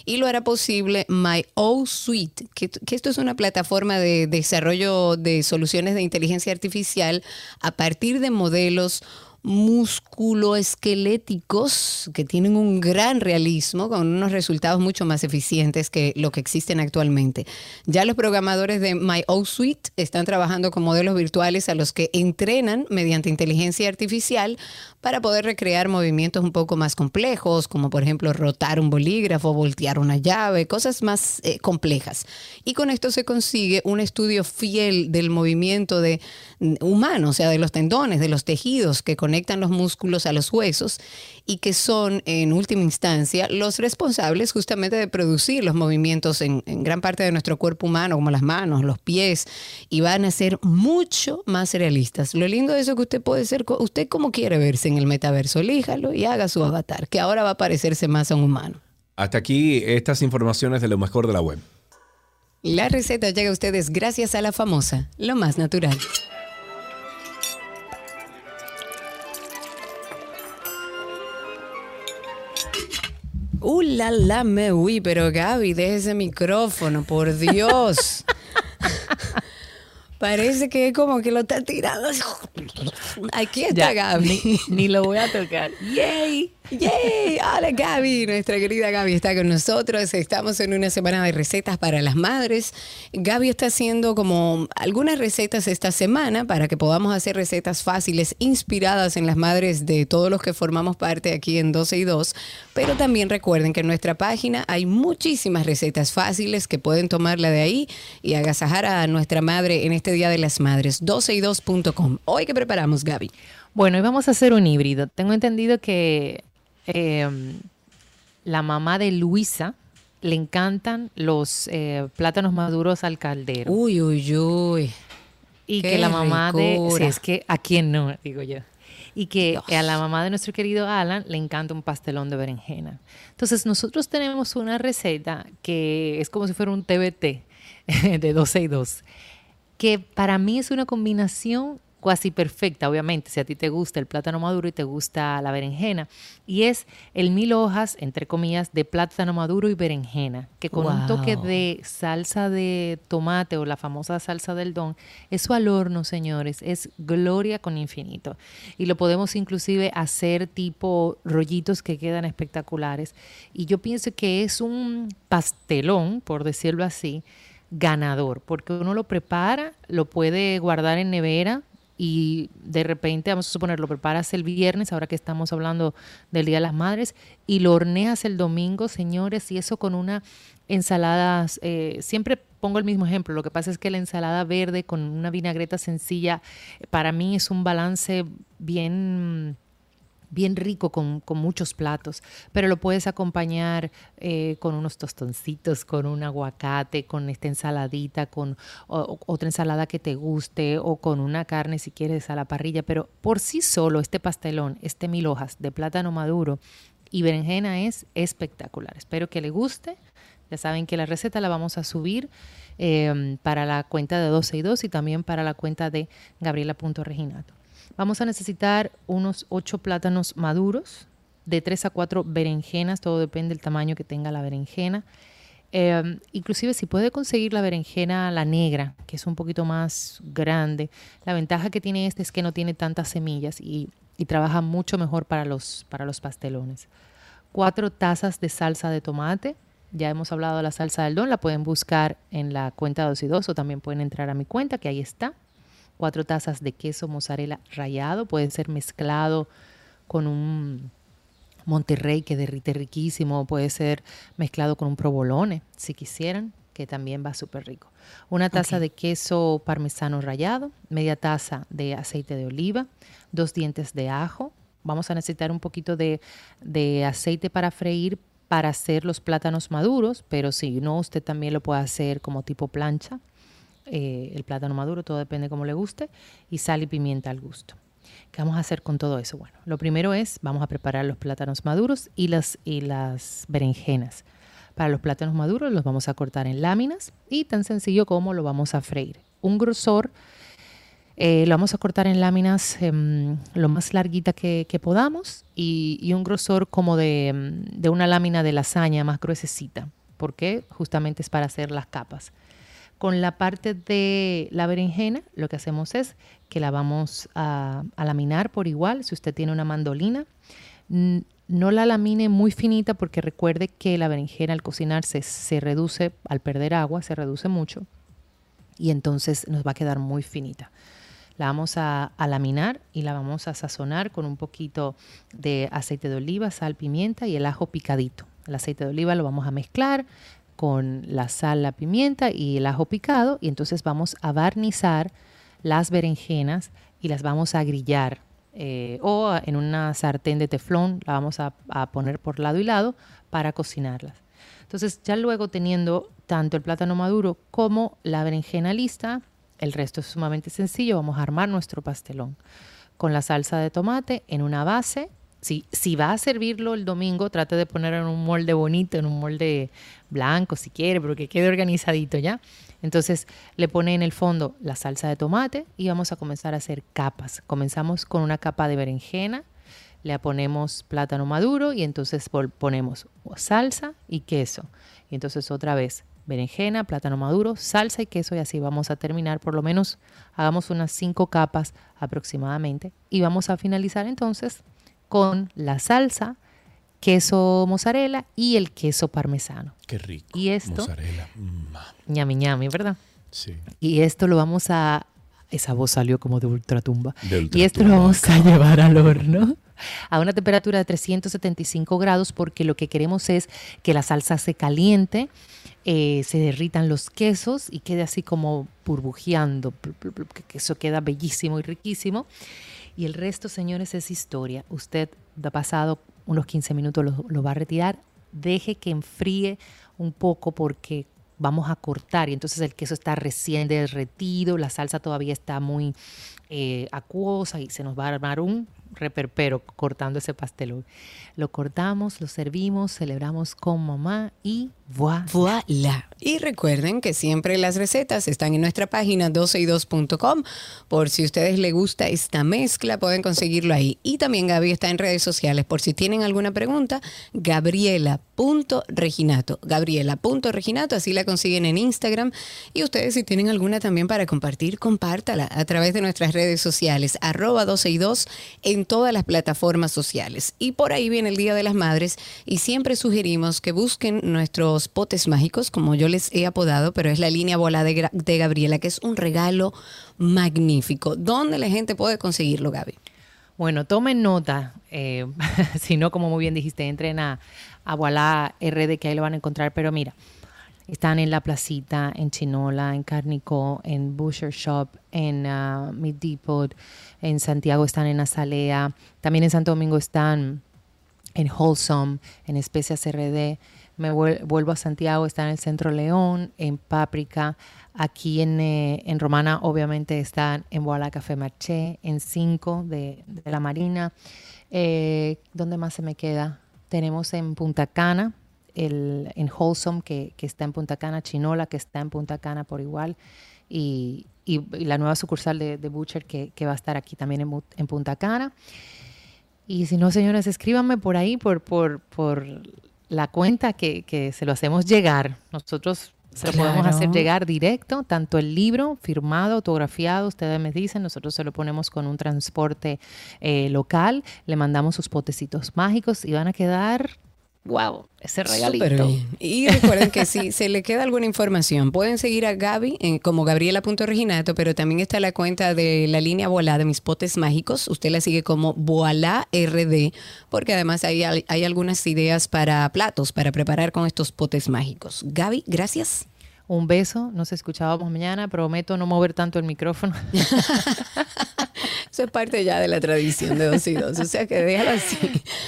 Y lo hará posible My O Suite, que esto es una plataforma de desarrollo de soluciones de inteligencia artificial a partir de modelos musculoesqueléticos que tienen un gran realismo con unos resultados mucho más eficientes que lo que existen actualmente. Ya los programadores de My Suite están trabajando con modelos virtuales a los que entrenan mediante inteligencia artificial para poder recrear movimientos un poco más complejos, como por ejemplo rotar un bolígrafo, voltear una llave, cosas más eh, complejas. Y con esto se consigue un estudio fiel del movimiento de, mm, humano, o sea, de los tendones, de los tejidos que conectan los músculos a los huesos y que son, en última instancia, los responsables justamente de producir los movimientos en, en gran parte de nuestro cuerpo humano, como las manos, los pies, y van a ser mucho más realistas. Lo lindo de eso es que usted puede ser, usted como quiere verse en el metaverso, elíjalo y haga su avatar, que ahora va a parecerse más a un humano. Hasta aquí estas informaciones de lo mejor de la web. La receta llega a ustedes gracias a la famosa, lo más natural. Uh, la, la, me uy, pero Gaby, deje ese micrófono, por Dios. Parece que es como que lo está tirando. Aquí está Ya, Gaby. Ni, ni lo voy a tocar. ¡Yay! ¡Yay! Hola Gaby, nuestra querida Gaby está con nosotros. Estamos en una semana de recetas para las madres. Gaby está haciendo como algunas recetas esta semana para que podamos hacer recetas fáciles inspiradas en las madres de todos los que formamos parte aquí en 12 y 2. Pero también recuerden que en nuestra página hay muchísimas recetas fáciles que pueden tomarla de ahí y agasajar a nuestra madre en este Día de las Madres, 12y2.com. Hoy que preparamos, Gaby. Bueno, hoy vamos a hacer un híbrido. Tengo entendido que eh, la mamá de Luisa le encantan los eh, plátanos maduros al caldero. Uy, uy, uy. y qué que la mamá de... Sí, es que a quién no, digo yo. Y que a la mamá de nuestro querido Alan le encanta un pastelón de berenjena. Entonces nosotros tenemos una receta que es como si fuera un TBT de 12 y 2, que para mí es una combinación casi perfecta, obviamente, si a ti te gusta el plátano maduro y te gusta la berenjena. Y es el mil hojas, entre comillas, de plátano maduro y berenjena, que con un toque de salsa de tomate o la famosa salsa del don, eso al horno, señores, es gloria con infinito. Y lo podemos inclusive hacer tipo rollitos que quedan espectaculares. Y yo pienso que es un pastelón, por decirlo así, ganador, porque uno lo prepara, lo puede guardar en nevera y de repente, vamos a suponer, lo preparas el viernes, ahora que estamos hablando del Día de las Madres, y lo horneas el domingo, señores, y eso con una ensalada, eh, siempre pongo el mismo ejemplo, lo que pasa es que la ensalada verde con una vinagreta sencilla, para mí es un balance bien bien rico con, con muchos platos, pero lo puedes acompañar eh, con unos tostoncitos, con un aguacate, con esta ensaladita, con otra ensalada que te guste o con una carne si quieres a la parrilla, pero por sí solo este pastelón, este mil hojas de plátano maduro y berenjena es espectacular. Espero que le guste. Ya saben que la receta la vamos a subir eh, para la cuenta de 12 y 2 y también para la cuenta de Gabriela.reginato. Vamos a necesitar unos 8 plátanos maduros, de 3 a 4 berenjenas, todo depende del tamaño que tenga la berenjena. Eh, inclusive si puede conseguir la berenjena, la negra, que es un poquito más grande, la ventaja que tiene este es que no tiene tantas semillas y, y trabaja mucho mejor para los, para los pastelones. Cuatro tazas de salsa de tomate. Ya hemos hablado de la salsa del don, la pueden buscar en la cuenta 2 y 2 o también pueden entrar a mi cuenta, que ahí está. Cuatro tazas de queso mozzarella rallado, puede ser mezclado con un Monterrey que derrite riquísimo, puede ser mezclado con un provolone, si quisieran, que también va súper rico. Una taza de queso parmesano rallado, media taza de aceite de oliva, dos dientes de ajo. Vamos a necesitar un poquito de, de aceite para freír para hacer los plátanos maduros, pero si no, usted también lo puede hacer como tipo plancha. Eh, el plátano maduro, todo depende cómo le guste, y sal y pimienta al gusto. ¿Qué vamos a hacer con todo eso? Bueno, lo primero es, vamos a preparar los plátanos maduros y las, y las berenjenas. Para los plátanos maduros los vamos a cortar en láminas y tan sencillo como lo vamos a freír. Un grosor eh, lo vamos a cortar en láminas em, lo más larguita que, que podamos y, y un grosor como de, em, de una lámina de lasaña más gruesecita, porque justamente es para hacer las capas. Con la parte de la berenjena, lo que hacemos es que la vamos a, laminar por igual. Si usted tiene una mandolina, no la lamine muy finita porque recuerde que la berenjena al cocinarse se reduce, al perder agua, se reduce mucho y entonces nos va a quedar muy finita. La vamos a laminar y la vamos a sazonar con un poquito de aceite de oliva, sal, pimienta y el ajo picadito. El aceite de oliva lo vamos a mezclar con la sal, la pimienta y el ajo picado y entonces vamos a barnizar las berenjenas y las vamos a grillar eh, o en una sartén de teflón la vamos a, a poner por lado y lado para cocinarlas. Entonces ya luego teniendo tanto el plátano maduro como la berenjena lista, el resto es sumamente sencillo, vamos a armar nuestro pastelón con la salsa de tomate en una base. Si, si va a servirlo el domingo, trate de ponerlo en un molde bonito, en un molde blanco si quiere, pero que quede organizadito ya. Entonces le pone en el fondo la salsa de tomate y vamos a comenzar a hacer capas. Comenzamos con una capa de berenjena, le ponemos plátano maduro y entonces ponemos salsa y queso. Y entonces otra vez berenjena, plátano maduro, salsa y queso y así vamos a terminar por lo menos, hagamos unas cinco capas aproximadamente y vamos a finalizar entonces con la salsa, queso mozzarella y el queso parmesano. Qué rico. Y esto, Mozzarella. Mm, ñami ñami, ¿verdad? sí. Y esto lo vamos a... Esa voz salió como de ultratumba. De y esto lo ultratumba. vamos a llevar al horno a una temperatura de 375 grados porque lo que queremos es que la salsa se caliente, eh, se derritan los quesos y quede así como burbujeando, que eso queda bellísimo y riquísimo. Y el resto, señores, es historia. Usted ha pasado unos 15 minutos, lo, va a retirar. Deje que enfríe un poco porque vamos a cortar y entonces el queso está recién derretido, la salsa todavía está muy eh, acuosa y se nos va a armar un reperpero cortando ese pastelón. Lo cortamos, lo servimos, celebramos con mamá y Voilà. Y recuerden que siempre las recetas están en nuestra página 12y2.com. Por si a ustedes les gusta esta mezcla, pueden conseguirlo ahí. Y también Gaby está en redes sociales. Por si tienen alguna pregunta, gabriela.reginato. Gabriela.reginato, así la consiguen en Instagram. Y ustedes si tienen alguna también para compartir, compártala a través de nuestras redes sociales, arroba 12y2 en todas las plataformas sociales. Y por ahí viene el Día de las Madres y siempre sugerimos que busquen nuestros potes mágicos, como yo les he apodado, pero es la línea bola de, de Gabriela, que es un regalo magnífico. ¿Dónde la gente puede conseguirlo, Gaby? Bueno, tomen nota, eh, si no, como muy bien dijiste, entren a, a Voilà RD, que ahí lo van a encontrar, pero mira, están en La Placita, en Chinola, en Carnicó, en Butcher Shop, en ah, Meat Depot, en Santiago están en Azalea, también en Santo Domingo están en Wholesome, en Especias RD. Me vuel- vuelvo a Santiago, está en el Centro León, en Páprica. Aquí en, eh, en Romana, obviamente, están en Voilà Café Marché, en 5 de, la Marina. Eh, ¿Dónde más se me queda? Tenemos en Punta Cana, el, en Wholesome, que, que está en Punta Cana, Chinola, que está en Punta Cana por igual. Y, y- la nueva sucursal de, Butcher, que, que va a estar aquí también en Punta Cana. Y si no, señores, escríbanme por ahí, por, por, por la cuenta que, que se lo hacemos llegar. Nosotros se lo podemos hacer llegar directo, tanto el libro firmado, autografiado, ustedes me dicen, nosotros se lo ponemos con un transporte eh, local, le mandamos sus potecitos mágicos y van a quedar, wow, ese regalito. Y recuerden que si se le queda alguna información, pueden seguir a Gaby en, como Gabriela.reginato, pero también está la cuenta de la línea Voilá de mis potes mágicos. Usted la sigue como Voilá RD, porque además hay, hay algunas ideas para platos, para preparar con estos potes mágicos. Gaby, gracias. Un beso, nos escuchábamos mañana, prometo no mover tanto el micrófono. Eso es parte ya de la tradición de dos y dos. O sea que déjalo así.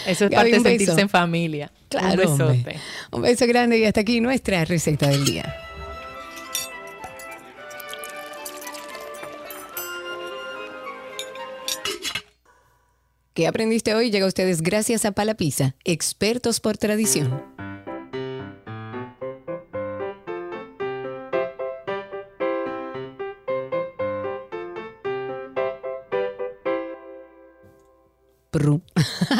Eso es Gaby, parte de beso. sentirse en familia. Claro, Un besote. Un beso grande y hasta aquí nuestra receta del día. ¿Qué aprendiste hoy? Llega a ustedes gracias a Palapisa, expertos por tradición. Pru.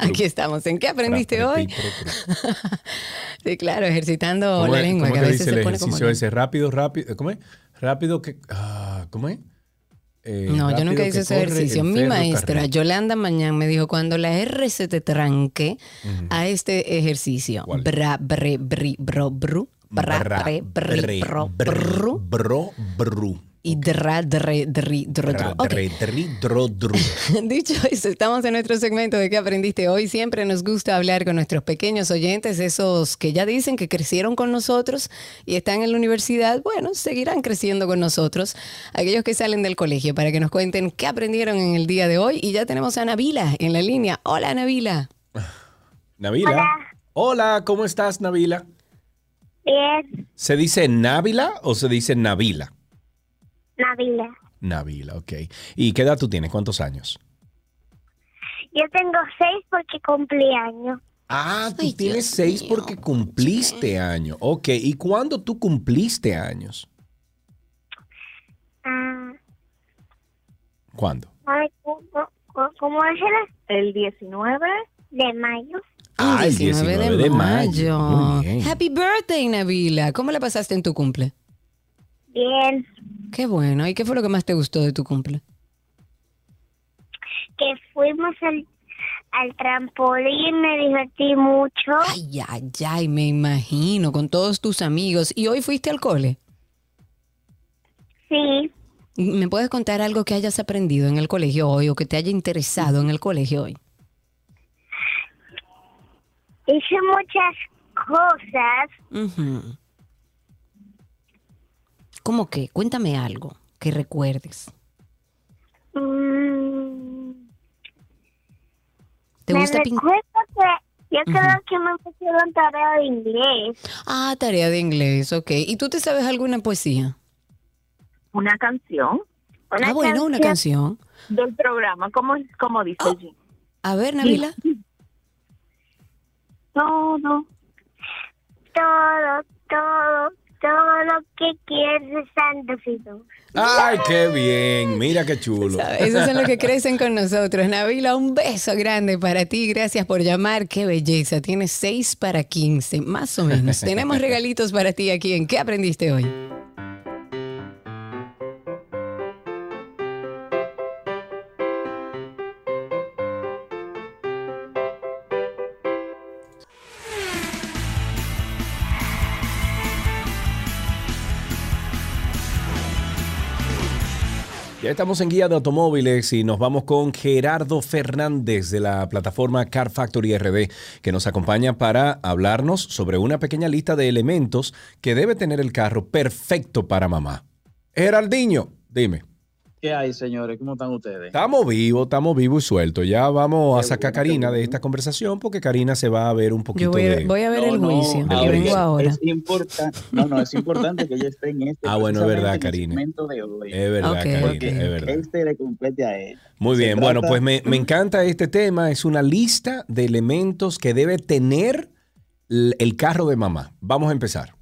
Aquí estamos. ¿En qué aprendiste Pra, hoy? Sí, claro, ejercitando ¿Cómo la es- lengua, cómo que a te veces dice se el pone como... ejercicio ese? Rápido, rápido. ¿Cómo es? Rápido que. ah, ¿Cómo es? Eh, No, yo nunca hice ese ejercicio. Mi maestra, carrera. Yolanda Mañán, me dijo, cuando la R se te tranque a este ejercicio, ¿Cuál? bra, bre, bri, bro, bru, bra, bre, bri, bro, br, bru, bro, bru. Y dra, dre, dri, dro, dro. Dicho eso, estamos en nuestro segmento de qué aprendiste hoy. Siempre nos gusta hablar con nuestros pequeños oyentes, esos que ya dicen que crecieron con nosotros y están en la universidad. Bueno, seguirán creciendo con nosotros. Aquellos que salen del colegio para que nos cuenten qué aprendieron en el día de hoy. Y ya tenemos a Navila en la línea. Hola, Navila. Navila. Hola. ¿cómo estás, Navila? Bien, ¿Se dice Návila o se dice Navila? Navila. Navila, ok. ¿Y qué edad tú tienes? ¿Cuántos años? Yo tengo seis porque cumplí años. Ah, tú Ay, tienes Dios seis mío. porque cumpliste años. Ok, ¿y cuándo tú cumpliste años? Ah, ¿Cuándo? ¿cómo, es el? El 19 de mayo. Ah, el 19 de mayo. Bien. Happy birthday, Navila. ¿Cómo la pasaste en tu cumple? Bien, Qué bueno. ¿Y qué fue lo que más te gustó de tu cumple? que fuimos al, al trampolín, me divertí mucho. Ay, ay, ay, me imagino, con todos tus amigos. ¿Y hoy fuiste al cole? Sí, ¿Me puedes contar algo que hayas aprendido en el colegio hoy o que te haya interesado en el colegio hoy? hice muchas cosas. Ujú. ¿Cómo qué? Cuéntame algo que recuerdes. Mm, ¿Te me gusta pintar? que yo creo que me pusieron tarea de inglés. Ah, tarea de inglés, ok. ¿Y tú te sabes alguna poesía? Una canción Una ah, bueno, una canción. del programa, como, como dice Oh. Jim. A ver, Navila. Todo, Todo, todo, todo lo que quiere Santo Jesús. Ay, qué bien. Mira qué chulo. Esos son los que crecen con nosotros. Navila, un beso grande para ti. Gracias por llamar. Qué belleza. Tienes 6 para 15, más o menos. Tenemos regalitos para ti aquí en ¿Qué aprendiste hoy? Estamos en guía de automóviles y nos vamos con Gerardo Fernández de la plataforma Car Factory RD, que nos acompaña para hablarnos sobre una pequeña lista de elementos que debe tener el carro perfecto para mamá. Geraldinho, dime. ¿Qué hay, señores? ¿Cómo están ustedes? Estamos vivos, estamos vivos y sueltos. Ya vamos a sacar a Karina de esta conversación porque Karina se va a ver un poquito Yo voy de... voy a ver No, el no, juicio. vengo ahora. Es importante, no, no, es importante que ella esté en este. Ah, bueno, es verdad, Karina. segmento de hoy. Es verdad, Karina, es verdad. Este le complete a ella. Muy Se bien, bueno, pues me, me encanta este tema. Es una lista de elementos que debe tener el carro de mamá. Vamos a empezar.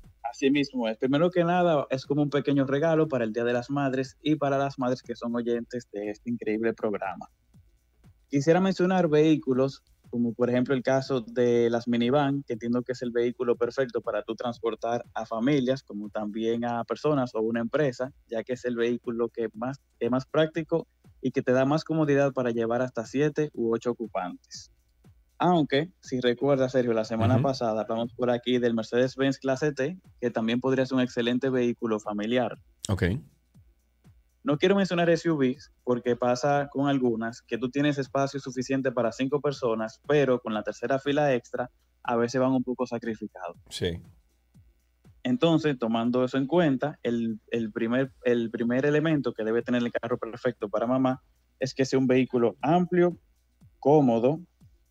Mismo es. Primero que nada, es como un pequeño regalo para el Día de las Madres y para las madres que son oyentes de este increíble programa. Quisiera mencionar vehículos, como por ejemplo el caso de las minivan, que entiendo que es el vehículo perfecto para tú transportar a familias, como también a personas o una empresa, ya que es el vehículo que más, es más práctico y que te da más comodidad para llevar hasta siete u ocho ocupantes. Aunque, si recuerdas, Sergio, la semana pasada hablamos por aquí del Mercedes-Benz Clase T, que también podría ser un excelente vehículo familiar. Ok. No quiero mencionar SUVs porque pasa con algunas que tú tienes espacio suficiente para cinco personas, pero con la tercera fila extra a veces van un poco sacrificados. Sí. Entonces, tomando eso en cuenta, el, el primer, el primer elemento que debe tener el carro perfecto para mamá es que sea un vehículo amplio, cómodo,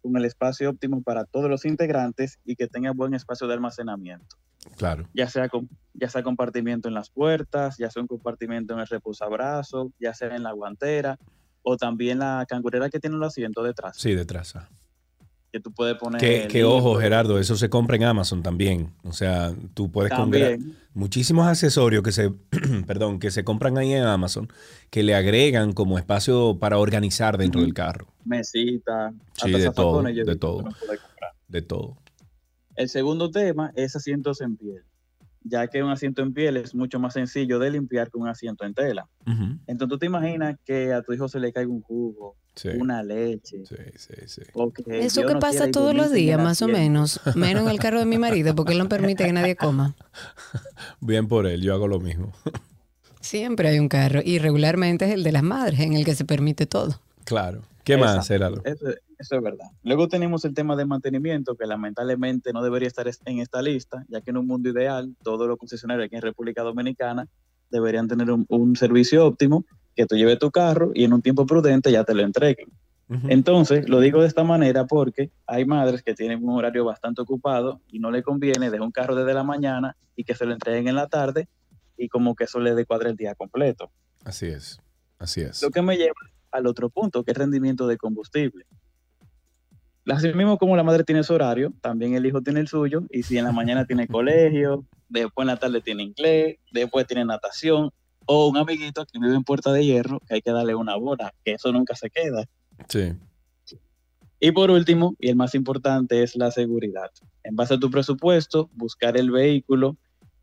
con el espacio óptimo para todos los integrantes y que tenga buen espacio de almacenamiento. Claro. Ya sea, ya sea compartimiento en las puertas, ya sea un compartimiento en el reposabrazo, ya sea en la guantera o también la cangurera que tiene los asientos detrás, Sí, detrás. ah. Que tú puedes poner... Que, que ojo. Gerardo, eso se compra en Amazon también. O sea, tú puedes comprar muchísimos accesorios que se, perdón, que se compran ahí en Amazon que le agregan como espacio para organizar dentro del carro. mesita, Sí, hasta de todo, de todo. puede comprar. De todo. El segundo tema es asientos en piel, ya que un asiento en piel es mucho más sencillo de limpiar que un asiento en tela. Entonces tú te imaginas que a tu hijo se le caiga un jugo, Sí. una leche, Sí, sí, sí. que Eso Dios que no pasa todos los días, más o menos. Menos en el carro de mi marido, porque él no permite que nadie coma. Bien por él, yo hago lo mismo. Siempre hay un carro. Y regularmente es el de las madres, en el que se permite todo. Claro. ¿Qué más. Gerardo? Eso, eso es verdad. Luego tenemos el tema de mantenimiento, que lamentablemente no debería estar es- en esta lista, ya que en un mundo ideal, todos los concesionarios aquí en República Dominicana deberían tener un, un servicio óptimo, que tú lleves tu carro y en un tiempo prudente ya te lo entreguen. Entonces, lo digo de esta manera porque hay madres que tienen un horario bastante ocupado y no le conviene dejar un carro desde la mañana y que se lo entreguen en la tarde y como que eso le decuadre el día completo. Así es. Así es. Lo que me lleva al otro punto, que es rendimiento de combustible. Así mismo como la madre tiene su horario, también el hijo tiene el suyo, y si en la mañana tiene colegio, después en la tarde tiene inglés, después tiene natación, o un amiguito que vive en Puerta de Hierro, que hay que darle una bola, que eso nunca se queda. Sí. Y por último, y el más importante, es la seguridad. En base a tu presupuesto, buscar el vehículo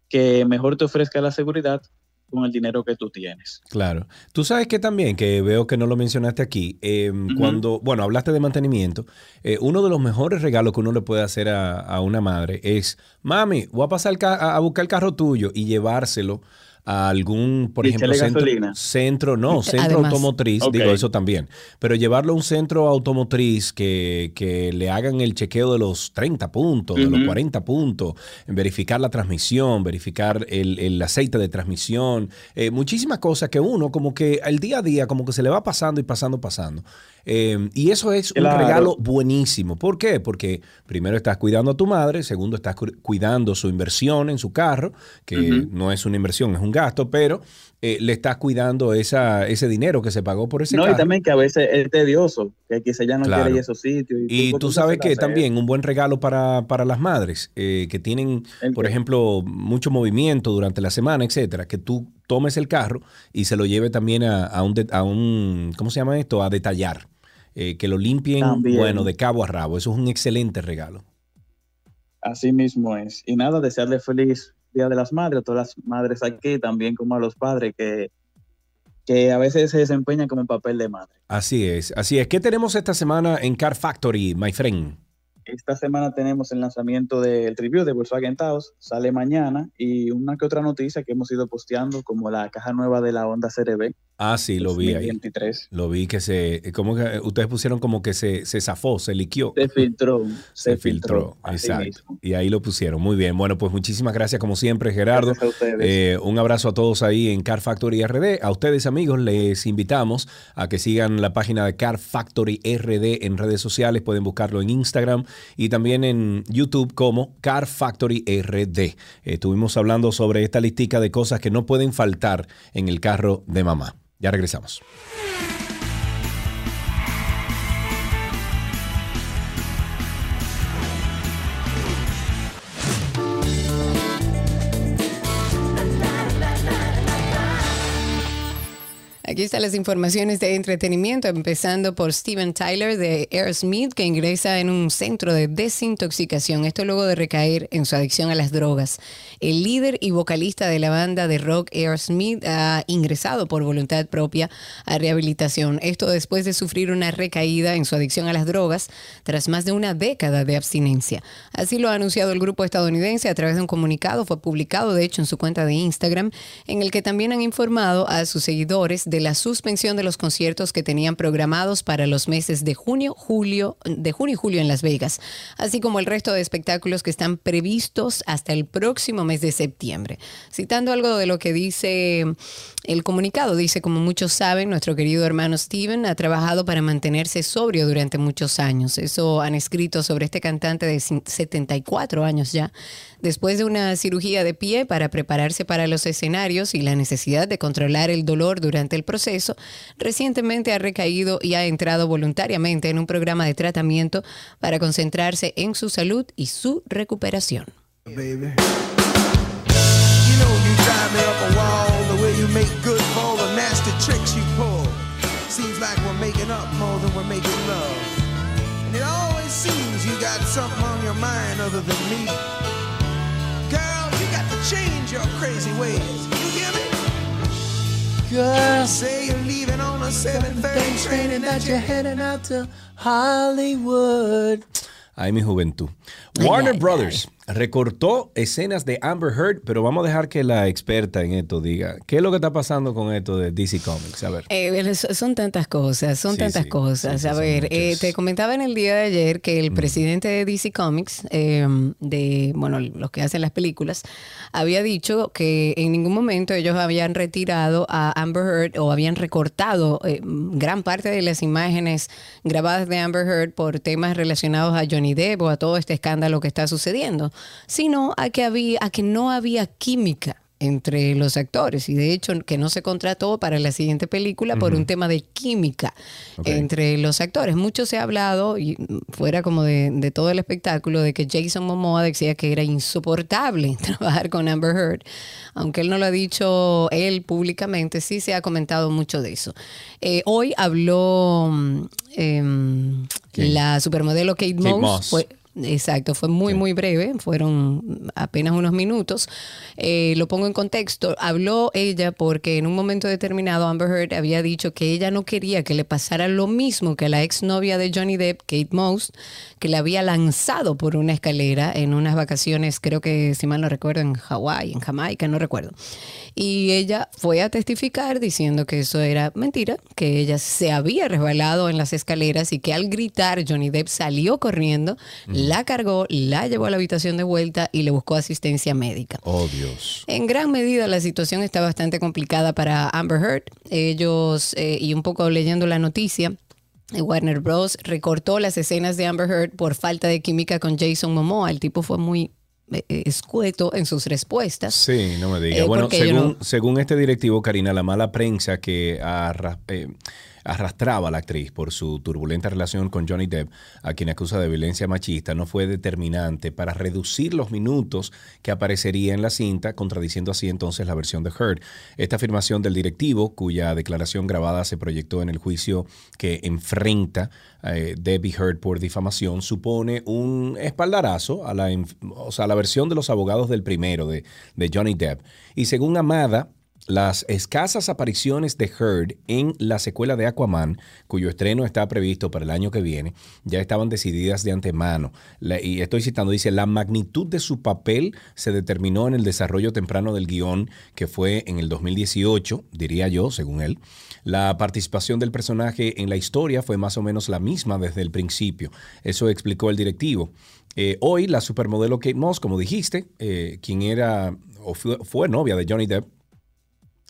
que mejor te ofrezca la seguridad con el dinero que tú tienes. Claro. Tú sabes que también, que veo que no lo mencionaste aquí, eh, cuando, bueno, hablaste de mantenimiento, eh, uno de los mejores regalos que uno le puede hacer a, a una madre es, mami, voy a pasar a buscar el carro tuyo y llevárselo a algún, por Y ejemplo, centro, centro, no, centro Además. automotriz, digo eso también, pero llevarlo a un centro automotriz que, que le hagan el chequeo de los 30 puntos, de los Ujú. 40 puntos, verificar la transmisión, verificar el, el aceite de transmisión, eh, muchísimas cosas que uno como que al día a día como que se le va pasando y pasando, pasando. Eh, y eso es Claro. un regalo buenísimo. ¿Por qué? Porque primero estás cuidando a tu madre, segundo estás cu- cuidando su inversión en su carro, que no es una inversión, es un gasto, pero eh, le estás cuidando esa, ese dinero que se pagó por ese No, carro. y también que a veces es tedioso, que quizá ya no Claro. quiere ir a esos sitios. Y pues, tú sabes que también un buen regalo para, para las madres eh, que tienen, por ejemplo, mucho movimiento durante la semana, etcétera, que tú tomes el carro y se lo lleve también a, a un, a un, ¿cómo se llama esto? A detallar. Eh, que lo limpien, También. bueno, de cabo a rabo. Eso es un excelente regalo. Así mismo es. Y nada, desearle feliz Día de las Madres a todas las madres aquí, también como a los padres que, que a veces se desempeñan como un papel de madre. Así es, así es. ¿Qué tenemos esta semana en Car Factory, my friend? Esta semana tenemos el lanzamiento del review de Volkswagen Taos, sale mañana, y una que otra noticia que hemos ido posteando, como la caja nueva de la Honda CRB Ah, sí, lo vi ahí. 2023. Lo vi que se, como que ustedes pusieron como que se, se zafó, se liquió. Se filtró, Se, se filtró, exacto. Y ahí lo pusieron. Muy bien. Bueno, pues muchísimas gracias como siempre, Gerardo. Gracias a ustedes. Eh, un abrazo a todos ahí en Car Factory RD. A ustedes, amigos, les invitamos a que sigan la página de Car Factory RD en redes sociales. Pueden buscarlo en Instagram y también en YouTube como Car Factory RD. Eh, estuvimos hablando sobre esta listica de cosas que no pueden faltar en el carro de mamá. Ya regresamos. Aquí están las informaciones de entretenimiento, empezando por Steven Tyler de Aerosmith, que ingresa en un centro de desintoxicación. Esto luego de recaer en su adicción a las drogas. El líder y vocalista de la banda de rock Aerosmith ha ingresado por voluntad propia a rehabilitación. Esto después de sufrir una recaída en su adicción a las drogas tras más de una década de abstinencia. Así lo ha anunciado el grupo estadounidense a través de un comunicado. Fue publicado, de hecho, en su cuenta de Instagram, en el que también han informado a sus seguidores de la suspensión de los conciertos que tenían programados para los meses de junio, julio, de junio y julio en Las Vegas, así como el resto de espectáculos que están previstos hasta el próximo mes de septiembre. Citando algo de lo que dice el comunicado, dice, como muchos saben, nuestro querido hermano Steven ha trabajado para mantenerse sobrio durante muchos años. Eso han escrito sobre este cantante de 74 años ya, después de una cirugía de pie para prepararse para los escenarios y la necesidad de controlar el dolor durante el proceso, recientemente ha recaído y ha entrado voluntariamente en un programa de tratamiento para concentrarse en su salud y su recuperación. You make good for all the nasty tricks you pull. Seems like we're making up more than we're making love. And it always seems you got something on your mind other than me. Girl, you got to change your crazy ways. You hear me? Girl. Say you're leaving on a 7:30 train and that you're heading out to Hollywood. Ay, mi juventud. Ay, Warner ay, Brothers recortó escenas de Amber Heard, pero vamos a dejar que la experta en esto diga qué es lo que está pasando con esto de DC Comics. A ver. Eh, so- son tantas cosas, son Sí, tantas sí, cosas. sí, a ver, eh, te comentaba en el día de ayer que el presidente de DC Comics, eh, de, bueno, los que hacen las películas, había dicho que en ningún momento ellos habían retirado a Amber Heard o habían recortado eh, gran parte de las imágenes grabadas de Amber Heard por temas relacionados a Johnny Depp o a todo este escándalo que está sucediendo, sino a que había, a que no había química entre los actores y de hecho que no se contrató para la siguiente película por un tema de química entre los actores. Mucho se ha hablado, y fuera como de, de todo el espectáculo, de que Jason Momoa decía que era insoportable trabajar con Amber Heard. Aunque él no lo ha dicho él públicamente, sí se ha comentado mucho de eso. Eh, hoy habló mm, em, la supermodelo Kate, Kate Moss. Moss. fue- Exacto, fue muy, muy breve, fueron apenas unos minutos. Eh, lo pongo en contexto. Habló ella porque en un momento determinado Amber Heard había dicho que ella no quería que le pasara lo mismo que a la exnovia de Johnny Depp, Kate Moss, que la había lanzado por una escalera en unas vacaciones, creo que si mal no recuerdo, en Hawái, en Jamaica, no recuerdo. Y ella fue a testificar diciendo que eso era mentira, que ella se había resbalado en las escaleras y que al gritar Johnny Depp salió corriendo, la cargó, la llevó a la habitación de vuelta y le buscó asistencia médica. Oh, Dios. En gran medida la situación está bastante complicada para Amber Heard. Ellos, eh, y un poco leyendo la noticia, Warner Bros. recortó las escenas de Amber Heard por falta de química con Jason Momoa. El tipo fue muy eh, escueto en sus respuestas. Sí, no me diga. Eh, bueno, según, no- según este directivo, Karina, la mala prensa que arra- eh, arrastraba a la actriz por su turbulenta relación con Johnny Depp, a quien acusa de violencia machista, no fue determinante para reducir los minutos que aparecería en la cinta, contradiciendo así entonces la versión de Heard. Esta afirmación del directivo, cuya declaración grabada se proyectó en el juicio que enfrenta eh, Debbie Heard por difamación, supone un espaldarazo a la, o sea, la versión de los abogados del primero, de, de Johnny Depp. Y según Amada, las escasas apariciones de Heard en la secuela de Aquaman, cuyo estreno está previsto para el año que viene, ya estaban decididas de antemano. Y estoy citando, dice, la magnitud de su papel se determinó en el desarrollo temprano del guion, que fue en el 2018, diría yo, según él. La participación del personaje en la historia fue más o menos la misma desde el principio. Eso explicó el directivo. Eh, hoy, la supermodelo Kate Moss, como dijiste, eh, quien era o fue, fue novia de Johnny Depp,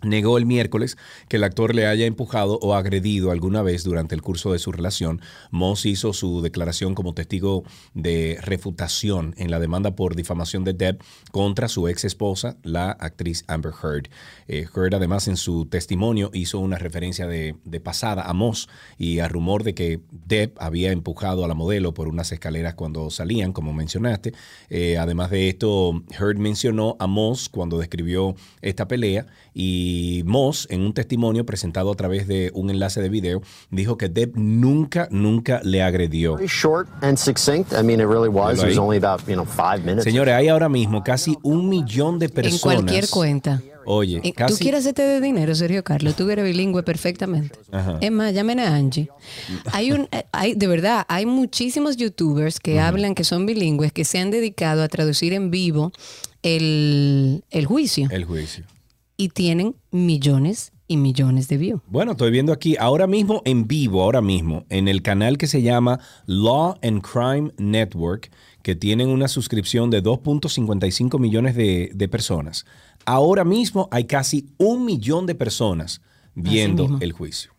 negó el miércoles que el actor le haya empujado o agredido alguna vez durante el curso de su relación. Moss hizo su declaración como testigo de refutación en la demanda por difamación de Depp contra su ex esposa, la actriz Amber Heard. Eh, Heard además en su testimonio hizo una referencia de, pasada a Moss y a rumor de que Depp había empujado a la modelo por unas escaleras cuando salían, como mencionaste. Eh, además de esto, Heard mencionó a Moss cuando describió esta pelea y Moss, en un testimonio presentado a través de un enlace de video, dijo que Depp nunca, nunca le agredió. Very short and succinct. I mean, it really was. It was Ahí. only about, you know, five minutes. Señores, hay ahora mismo casi un millón de En personas. cualquier cuenta. Oye, Eh, ¿Tú casi. quieres hacerte de dinero, Sergio Carlos? Tú eres bilingüe perfectamente. Ajá. Es más, llamen a Angie. Hay un, eh, hay, de verdad, hay muchísimos youtubers que hablan que son bilingües que se han dedicado a traducir en vivo el, el juicio El juicio. Y tienen millones y millones de views. Bueno, estoy viendo aquí ahora mismo en vivo, ahora mismo, en el canal que se llama Law and Crime Network, que tienen una suscripción de 2.55 millones de, de personas. Ahora mismo hay casi un millón de personas viendo el juicio.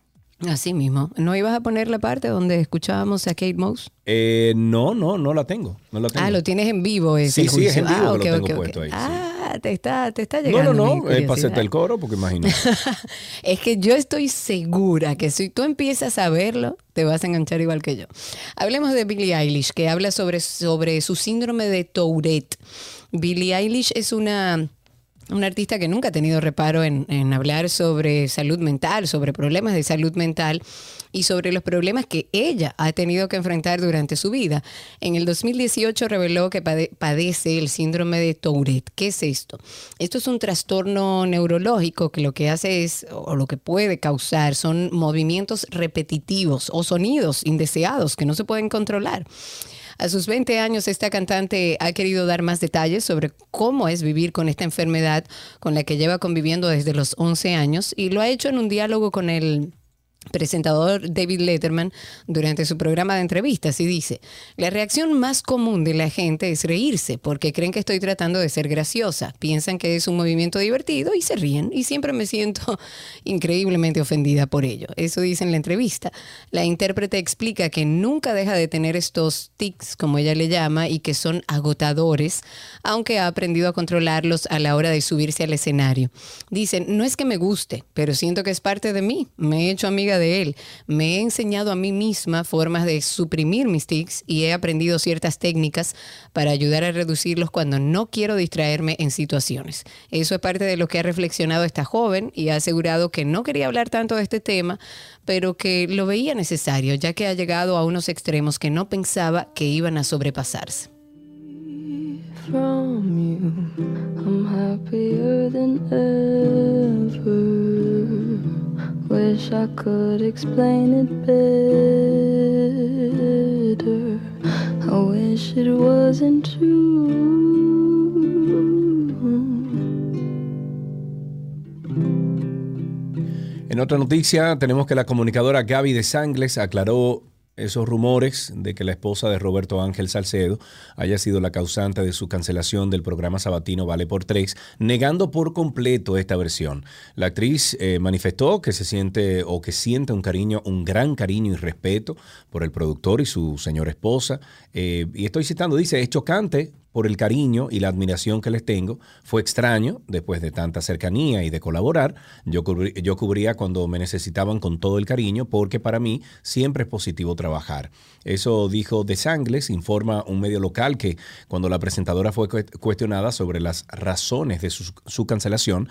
Así mismo. ¿No ibas a poner la parte donde escuchábamos a Kate Moss? Eh, no, no, no la tengo. No la tengo. Ah, lo tienes en vivo ese Sí, sí, es en vivo ah, que lo tengo puesto ahí, sí. Te está, te está no, llegando. no, mi no, es para curiosidad. hacerte el coro, porque imagínate. Es que yo estoy segura que si tú empiezas a verlo, te vas a enganchar igual que yo. Hablemos de Billie Eilish, que habla sobre, sobre su síndrome de Tourette. Billie Eilish es una, una artista que nunca ha tenido reparo en, en hablar sobre salud mental, sobre problemas de salud mental y sobre los problemas que ella ha tenido que enfrentar durante su vida. En el 2018 reveló que pade- padece el síndrome de Tourette. ¿Qué es esto? Esto es un trastorno neurológico que lo que hace es, o lo que puede causar, son movimientos repetitivos o sonidos indeseados que no se pueden controlar. A sus 20 años, esta cantante ha querido dar más detalles sobre cómo es vivir con esta enfermedad con la que lleva conviviendo desde los 11 años y lo ha hecho en un diálogo con el presentador David Letterman durante su programa de entrevistas y dice, la reacción más común de la gente es reírse porque creen que estoy tratando de ser graciosa, piensan que es un movimiento divertido y se ríen y siempre me siento increíblemente ofendida por ello. Eso dice en la entrevista. La intérprete explica que nunca deja de tener estos tics, como ella le llama, y que son agotadores, aunque ha aprendido a controlarlos a la hora de subirse al escenario. Dicen, no es que me guste, pero siento que es parte de mí. Me he hecho amiga de él. Me he enseñado a mí misma formas de suprimir mis tics y he aprendido ciertas técnicas para ayudar a reducirlos cuando no quiero distraerme en situaciones. Eso es parte de lo que ha reflexionado esta joven y ha asegurado que no quería hablar tanto de este tema, pero que lo veía necesario, ya que ha llegado a unos extremos que no pensaba que iban a sobrepasarse. Wish I could explain it better. En otra noticia, tenemos que la comunicadora Gaby de Sangles aclaró esos rumores de que la esposa de Roberto Ángel Salcedo haya sido la causante de su cancelación del programa sabatino Vale por Tres, negando por completo esta versión. La actriz eh, manifestó que se siente o que siente un cariño, un gran cariño y respeto por el productor y su señora esposa. Eh, y estoy citando, dice, es chocante por el cariño y la admiración que les tengo. Fue extraño, después de tanta cercanía y de colaborar. Yo, cubrí- yo cubría cuando me necesitaban con todo el cariño, porque para mí siempre es positivo trabajar. Eso dijo De Sangles, informa un medio local que cuando la presentadora fue cuest- cuestionada sobre las razones de su, su cancelación,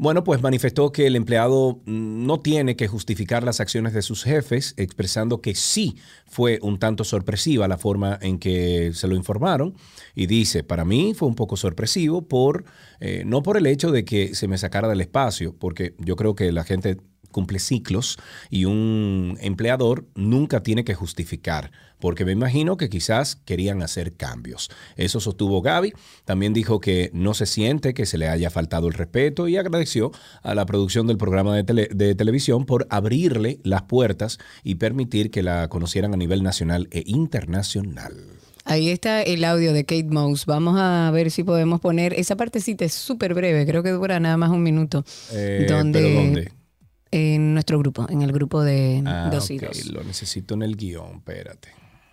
bueno, pues manifestó que el empleado no tiene que justificar las acciones de sus jefes, expresando que sí fue un tanto sorpresiva la forma en que se lo informaron. Y dice, para mí fue un poco sorpresivo por, eh, no por el hecho de que se me sacara del espacio, porque yo creo que la gente cumple ciclos y un empleador nunca tiene que justificar, porque me imagino que quizás querían hacer cambios. Eso sostuvo Gaby. También dijo que no se siente que se le haya faltado el respeto y agradeció a la producción del programa de, tele- de televisión por abrirle las puertas y permitir que la conocieran a nivel nacional e internacional. Ahí está el audio de Kate Moss. Vamos a ver si podemos poner esa partecita, es súper breve, creo que dura nada más un minuto. Eh, donde, ¿pero dónde? En nuestro grupo, en el grupo de Ah, dos y dos. lo necesito en el guion, espérate.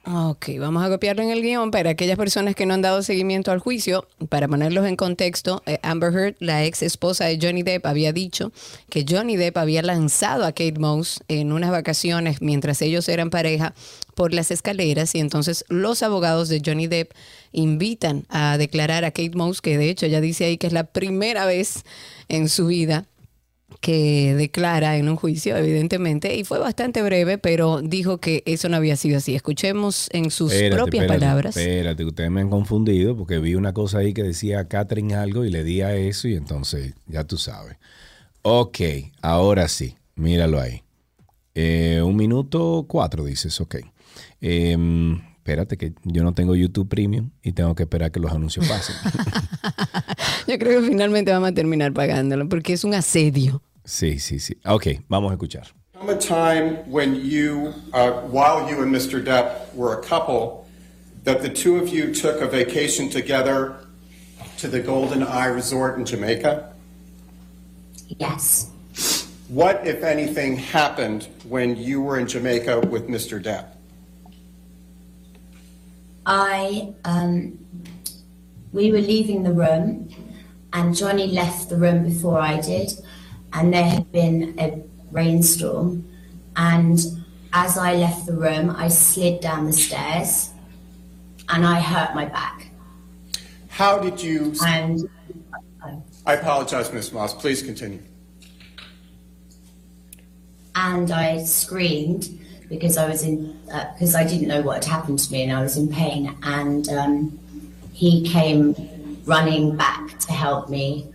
Ok, vamos a copiarlo en el guion para aquellas personas que no han dado seguimiento al juicio. Para ponerlos en contexto, eh, Amber Heard, la ex esposa de Johnny Depp, había dicho que Johnny Depp había lanzado a Kate Moss en unas vacaciones mientras ellos eran pareja por las escaleras y entonces los abogados de Johnny Depp invitan a declarar a Kate Moss, que de hecho ella dice ahí que es la primera vez en su vida que declara en un juicio, evidentemente, y fue bastante breve, pero dijo que eso no había sido así. Escuchemos en sus Espérate, propias espérate, palabras. Espérate, ustedes me han confundido porque vi una cosa ahí que decía Catherine algo y le di a eso y entonces ya tú sabes. Ok, ahora sí, míralo ahí. Eh, un minuto cuatro dices, ok. Em, espérate que yo no tengo YouTube Premium y tengo que esperar que los anuncios pasen. Yo creo que finalmente vamos a terminar pagándolo porque es un asedio. sí, sí, sí. Ok, vamos a escuchar. Come a time when you, uh, while you and Mr. Depp were a couple, that the two of you took a vacation together to the Golden Eye Resort in Jamaica? Yes. What, if anything, happened when you were in Jamaica with Mr. Depp? I, um, we were leaving the room, and Johnny left the room before I did, and there had been a rainstorm. And as I left the room, I slid down the stairs, and I hurt my back. How did you? And I apologize, Miss Moss. Please continue. and I screamed because I was in because I didn't know what had happened to me and I was in pain. And um, he came running back to help me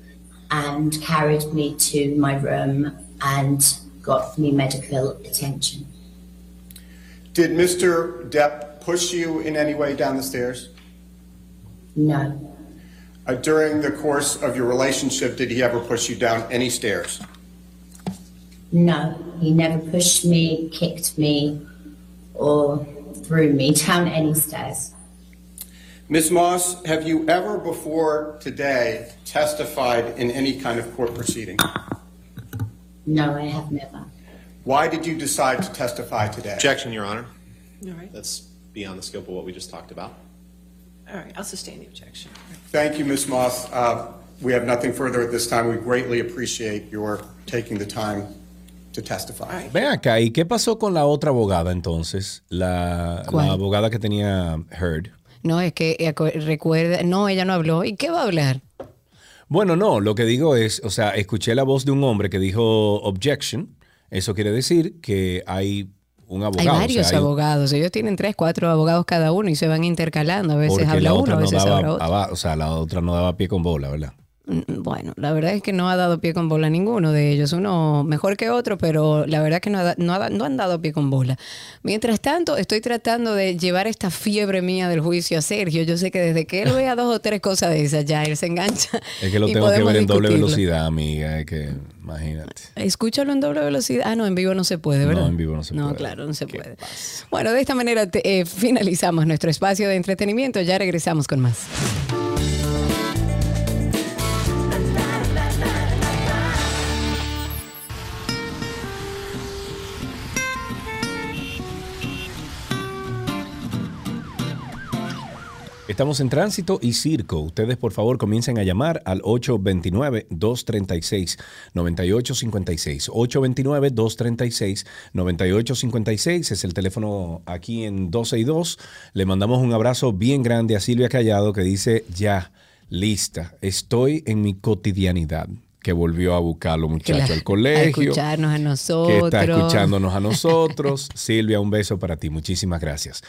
and carried me to my room and got me medical attention. Did Mr. Depp push you in any way down the stairs? No, Uh, during the course of your relationship, did he ever push you down any stairs? no, he never pushed me, kicked me, or threw me down any stairs. Ms. Moss, have you ever before today testified in any kind of court proceeding? No, I have never. Why did you decide to testify today? Objection, Your Honor. All right. That's beyond the scope of what we just talked about. All right, I'll sustain the objection. Thank you, Ms. Moss. Uh, we have nothing further at this time. We greatly appreciate your taking the time to testify. Ven acá, ¿y qué pasó con la otra abogada entonces? La, la abogada que tenía Heard. No, es que eh, recuerda, no, ella no habló. ¿Y qué va a hablar? Bueno, no, lo que digo es, o sea, escuché la voz de un hombre que dijo objection. Eso quiere decir que hay un abogado. hay o sea, varios hay- abogados. Ellos tienen tres, cuatro abogados cada uno y se van intercalando. A veces porque habla la uno, a veces daba, habla otro. o sea, la otra no daba pie con bola, ¿verdad? Mm, Bueno, la verdad es que no ha dado pie con bola ninguno de ellos. Uno mejor que otro, pero la verdad es que no, ha no, ha no han dado pie con bola. Mientras tanto, estoy tratando de llevar esta fiebre mía del juicio a Sergio. Yo sé que desde que él vea dos o tres cosas de esas, ya él se engancha. Es que lo tengo que ver en doble velocidad, amiga. Es que, imagínate. Escúchalo en doble velocidad. Ah, no, en vivo no se puede, ¿verdad? No, en vivo no se No, puede. claro, no se puede. Bueno, de esta manera te- eh, finalizamos nuestro espacio de entretenimiento. Ya regresamos con más. Estamos en tránsito y circo. Ustedes, por favor, comiencen a llamar al 829-236-9856. 829-236-9856 es el teléfono aquí en 12 y 2. Le mandamos un abrazo bien grande a Silvia Callado que dice, ya, lista, estoy en mi cotidianidad. Que volvió a buscar a los muchachos Claro, al colegio. A escucharnos a que nosotros. está escuchándonos a nosotros. Silvia, un beso para ti. Muchísimas gracias.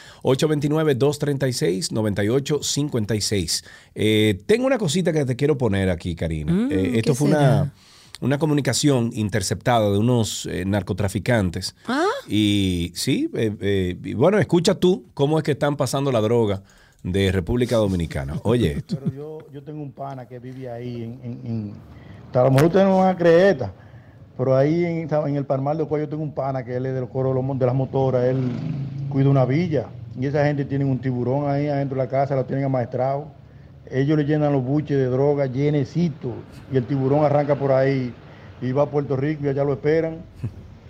829-236-9856. Eh, tengo una cosita que te quiero poner aquí, Karina. Mm, Eh, ¿qué esto fue será? una, una comunicación interceptada de unos eh, narcotraficantes. Ah. Y sí, eh, eh, y bueno, escucha tú cómo es que están pasando la droga de República Dominicana. Oye esto. Pero yo, yo tengo un pana que vive ahí en... en- en- a lo mejor ustedes no van a creer esta, pero ahí en, el Palmar de Cuello tengo un pana que él es del coro de las motoras, él cuida una villa y esa gente tiene un tiburón ahí adentro de la casa, lo tienen amaestrado. Ellos le llenan los buches de droga llenecitos y el tiburón arranca por ahí y va a Puerto Rico y allá lo esperan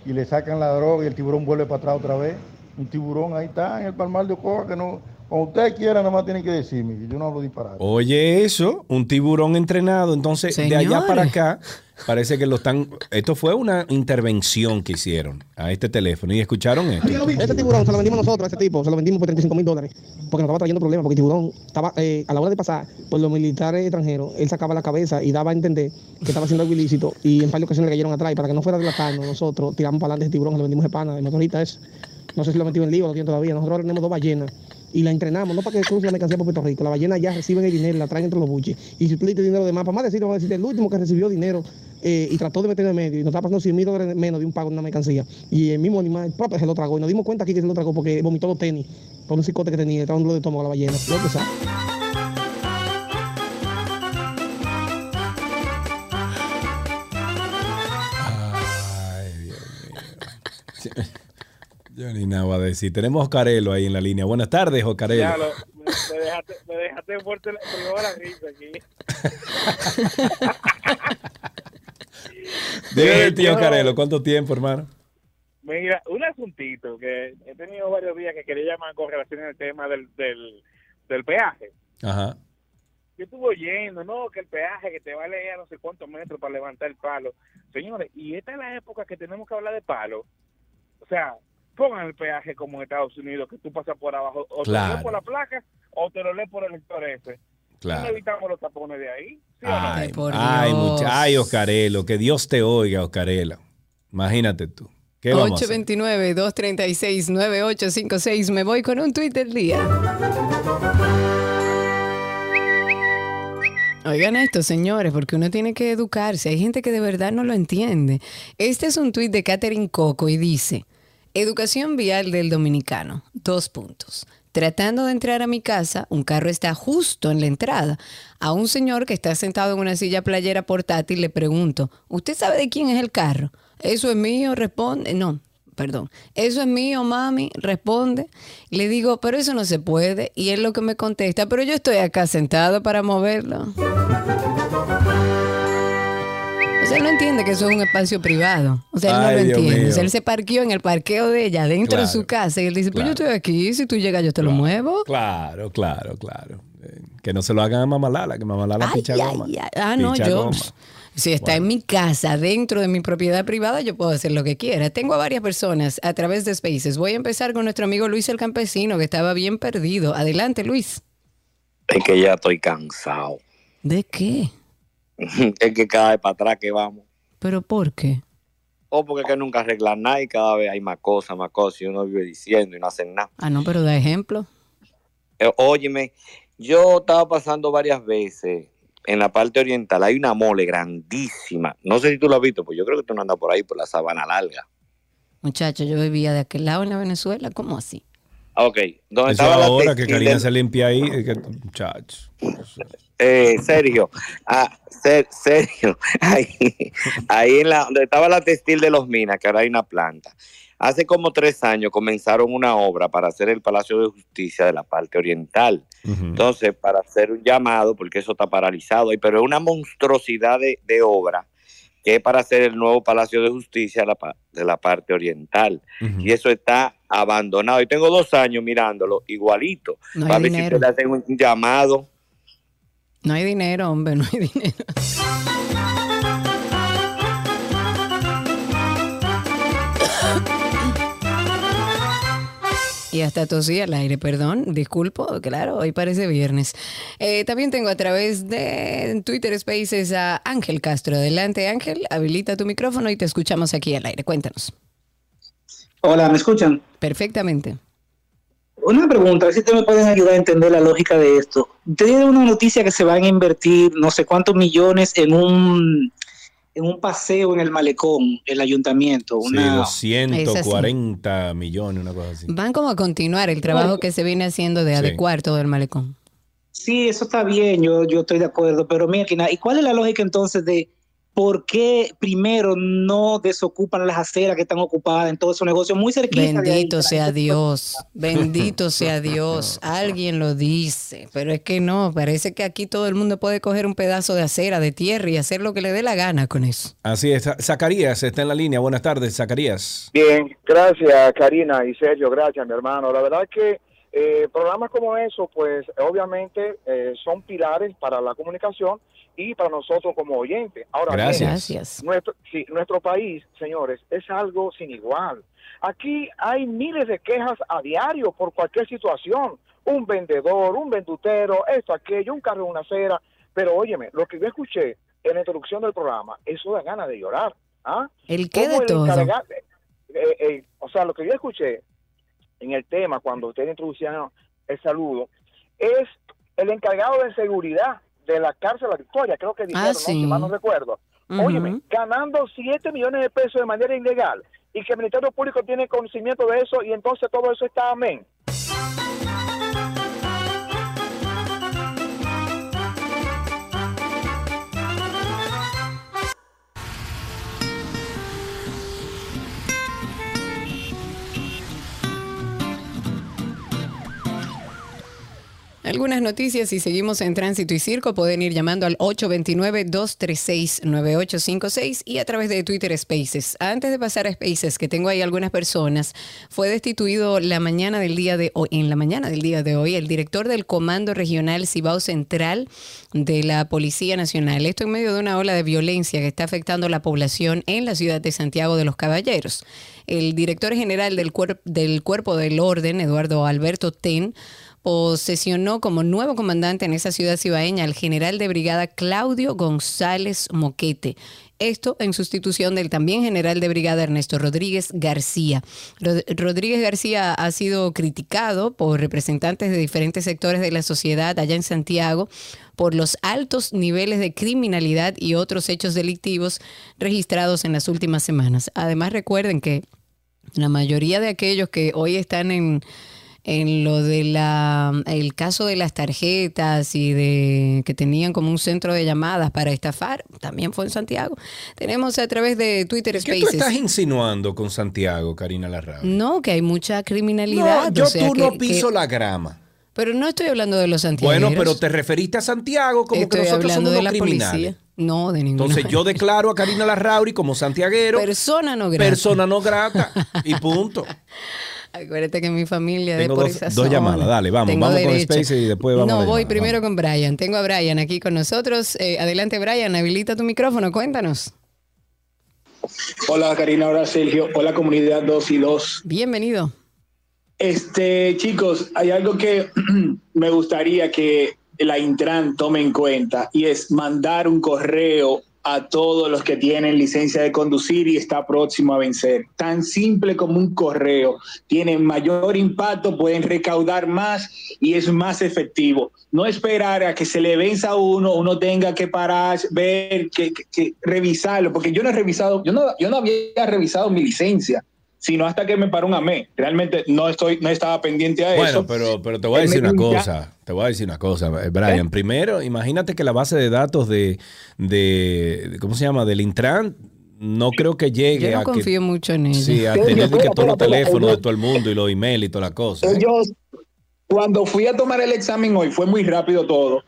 y le sacan la droga y el tiburón vuelve para atrás otra vez. Un tiburón ahí está en el Palmar de Ocoa que no, cuando ustedes quieran nada más tienen que decirme, que yo no hablo disparate. Oye, eso, un tiburón entrenado. Entonces, de allá para acá, parece que lo están. Esto fue una intervención que hicieron a este teléfono. Y escucharon esto. Ese tiburón se lo vendimos nosotros a ese tipo, se lo vendimos por 35 mil dólares, porque nos estaba trayendo problemas, porque el tiburón estaba, eh, a la hora de pasar por los militares extranjeros, él sacaba la cabeza y daba a entender que estaba haciendo algo ilícito, y en par de ocasiones le cayeron atrás, y para que no fuera a delatarnos, nosotros tiramos para adelante ese tiburón, se lo vendimos de pana, de motorista es, no sé si lo metimos en lío, lo tiene todavía, nosotros tenemos dos ballenas, y la entrenamos, no para que cruce la mercancía por Puerto Rico, la ballena ya reciben el dinero, la traen entre los buches, y si diste dinero de más, para más decirlo, van a decir, el último que recibió dinero eh, y trató de meter en medio, y nos estaba pasando 100 mil dólares menos de un pago de una mercancía, y el mismo animal propio se lo tragó, y nos dimos cuenta aquí que se lo tragó porque vomitó los tenis, por un cicote que tenía, estaba un dolor de estómago a la ballena, lo que. Yo ni nada voy a decir. Tenemos a Ocarelo ahí en la línea. Buenas tardes, Ocarelo. Ya lo, me, me dejaste, me dejaste fuerte la, risa aquí. Dime, tío Ocarelo, ¿cuánto tiempo, hermano? Mira, un asuntito que he tenido varios días que quería llamar con relación al tema del, del, del peaje. Ajá. Yo estuve oyendo, no, que el peaje que te vale a no sé cuántos metros para levantar el palo. Señores, y esta es la época que tenemos que hablar de palo. O sea, pongan el peaje como en Estados Unidos, que tú pasas por abajo, o te lo Claro. lees por la placa, o te lo lees por el lector ese. Claro. No evitamos los tapones de ahí. ¿sí o no? Ay, ay, mucha- ay, Oscarelo, que Dios te oiga, Oscarelo. Imagínate tú. ¿Qué vamos a hacer? 829-236-9856. Me voy con un tuit del día. Oigan esto, señores, porque uno tiene que educarse. Hay gente que de verdad no lo entiende. Este es un tuit de Catherine Coco y dice, educación vial del dominicano, dos puntos. Tratando de entrar a mi casa, un carro está justo en la entrada. A un señor que está sentado en una silla playera portátil le pregunto, ¿usted sabe de quién es el carro? Eso es mío, responde. No, perdón. Eso es mío, mami, responde. Le digo, pero eso no se puede. Y él lo que me contesta, pero yo estoy acá sentado para moverlo. O sea, él no entiende que eso es un espacio privado. O sea, él no Ay, lo Dios entiende. O mío. sea, él se parqueó en el parqueo de ella, dentro de su casa. Y él dice, pues Claro. yo estoy aquí, si tú llegas yo te lo muevo. Claro, claro, claro. Eh, Que no se lo hagan a Mamalala, que Mamalala Ay, picha ay, goma. ay. Ah, no, Picha yo. goma. Si está en mi casa, dentro de mi propiedad privada, yo puedo hacer lo que quiera. Tengo a varias personas a través de Spaces. Voy a empezar con nuestro amigo Luis el Campesino, que estaba bien perdido. Adelante, Luis. Es que ya estoy cansado. ¿De qué? Es que cada vez para atrás que vamos. ¿Pero por qué? O porque es que nunca arreglan nada y cada vez hay más cosas, más cosas y uno vive diciendo y no hacen nada. Ah, no, pero da ejemplo. Eh, óyeme, yo estaba pasando varias veces en la parte oriental. Hay una mole grandísima. No sé si tú lo has visto, pues yo creo que tú no andas por ahí, por la sabana larga. Muchacho, yo vivía de aquel lado en la Venezuela. ¿Cómo así? Ah, Ok, donde Eso estaba la ahora que textil Karina se limpia ahí, que- muchachos. Eh, Sergio, ah, Ser- Sergio, ahí, ahí en la, donde estaba la textil de los Minas, que ahora hay una planta. Hace como tres años comenzaron una obra para hacer el Palacio de Justicia de la parte oriental. Entonces, para hacer un llamado, porque eso está paralizado, pero es una monstruosidad de, de obra que es para hacer el nuevo Palacio de Justicia de la, pa- de la parte oriental. Y eso está abandonado. Y tengo dos años mirándolo igualito. No para ver si ustedes hacen un llamado. No hay dinero, hombre, no hay dinero. Y hasta tosí al aire, perdón, disculpo, claro, hoy parece viernes. Eh, también tengo a través de Twitter Spaces a Ángel Castro. Adelante Ángel, habilita tu micrófono y te escuchamos aquí al aire. Cuéntanos. Hola, ¿me escuchan? Perfectamente. Una pregunta, a ver si ustedes me pueden ayudar a entender la lógica de esto. Tiene una noticia que se van a invertir no sé cuántos millones en un en un paseo en el malecón, el ayuntamiento. Sí, Una, 240 millones, una cosa así. Van como a continuar el trabajo que se viene haciendo de Sí. adecuar todo el malecón. Sí, eso está bien, yo, yo estoy de acuerdo, pero mira, ¿y cuál es la lógica entonces de por qué primero no desocupan las aceras que están ocupadas en todos esos negocios muy de ahí? Bendito sea Dios, bendito sea Dios. Alguien lo dice, pero es que no, parece que aquí todo el mundo puede coger un pedazo de acera, de tierra y hacer lo que le dé la gana con eso. Así es. Zacarías está en la línea. Buenas tardes, Zacarías. Bien, gracias Karina y Sergio, gracias mi hermano. La verdad que eh, programas como eso, pues obviamente eh, son pilares para la comunicación y para nosotros como oyentes. Ahora bien, Gracias. Gracias. Nuestro, sí, nuestro país, señores, es algo sin igual. Aquí hay miles de quejas a diario por cualquier situación. Un vendedor, un vendutero, esto, aquello, un carro en una acera. Pero óyeme, lo que yo escuché en la introducción del programa, eso da ganas de llorar. ¿ah? El qué de todo. encarga- eh, eh, o sea, lo que yo escuché en el tema cuando ustedes introducían el saludo es el encargado de seguridad de la cárcel La Victoria, creo que dijeron, ¿no? sí. si mal no recuerdo. Óyeme, ganando 7 millones de pesos de manera ilegal y que el Ministerio Público tiene conocimiento de eso y entonces todo eso está amén. Algunas noticias y seguimos en Tránsito y Circo. Pueden ir llamando al 829-236-9856 y a través de Twitter Spaces. Antes de pasar a Spaces, que tengo ahí algunas personas, fue destituido la mañana del día de hoy, en la mañana del día de hoy, el director del Comando Regional Cibao Central de la Policía Nacional. Esto en medio de una ola de violencia que está afectando a la población en la ciudad de Santiago de los Caballeros. El director general del, del Cuerpo del Orden, Eduardo Alberto Ten, posesionó como nuevo comandante en esa ciudad cibaeña al general de brigada Claudio González Moquete. Esto en sustitución del también general de brigada Ernesto Rodríguez García. Rod- Rodríguez García ha sido criticado por representantes de diferentes sectores de la sociedad allá en Santiago por los altos niveles de criminalidad y otros hechos delictivos registrados en las últimas semanas. Además, recuerden que la mayoría de aquellos que hoy están en, en lo de la el caso de las tarjetas y de que tenían como un centro de llamadas para estafar, también fue en Santiago. Tenemos a través de Twitter ¿Qué tú Spaces. estás insinuando con Santiago, Karina Larrauri? No, que hay mucha criminalidad. No, yo o sea tú que- no piso que- la grama. Pero no estoy hablando de los santiagueros. Bueno, pero te referiste a Santiago como Estoy que nosotros hablando somos de unos la criminales. policía. No, de ninguna Entonces yo declaro a Karina Larrauri como santiaguero. Persona no grata. Persona no grata. Y punto. Acuérdate que mi familia de Tengo por dos- esa dos zona. llamadas, dale, vamos, Tengo vamos con derecho. Spaces y después vamos a No, voy llamada, primero con Brian. Tengo a Brian aquí con nosotros. Eh, adelante, Brian, habilita tu micrófono, cuéntanos. Hola Karina, hola Sergio, hola comunidad 2 y 2. Bienvenido. Este, chicos, hay algo que me gustaría que la Intran tome en cuenta y es mandar un correo a todos los que tienen licencia de conducir y está próximo a vencer. Tan simple como un correo. Tienen mayor impacto, pueden recaudar más y es más efectivo. No esperar a que se le venza a uno, uno tenga que parar, ver, que, que- que revisarlo, porque yo no he revisado, yo no, yo no había revisado mi licencia, sino hasta que me paró un AME. Realmente no estoy, no estaba pendiente a Bueno, eso. pero, pero te voy a decir una cosa. Te voy a decir una cosa, eh, Brian. Primero, imagínate que la base de datos de, de ¿cómo se llama? Del Intran, no creo que llegue Yo no a confío que, mucho en ella. sí, a tener de que todos los teléfonos de todo el mundo y los emails y todas las cosas. ¿eh? Ellos, cuando fui a tomar el examen hoy, fue muy rápido todo.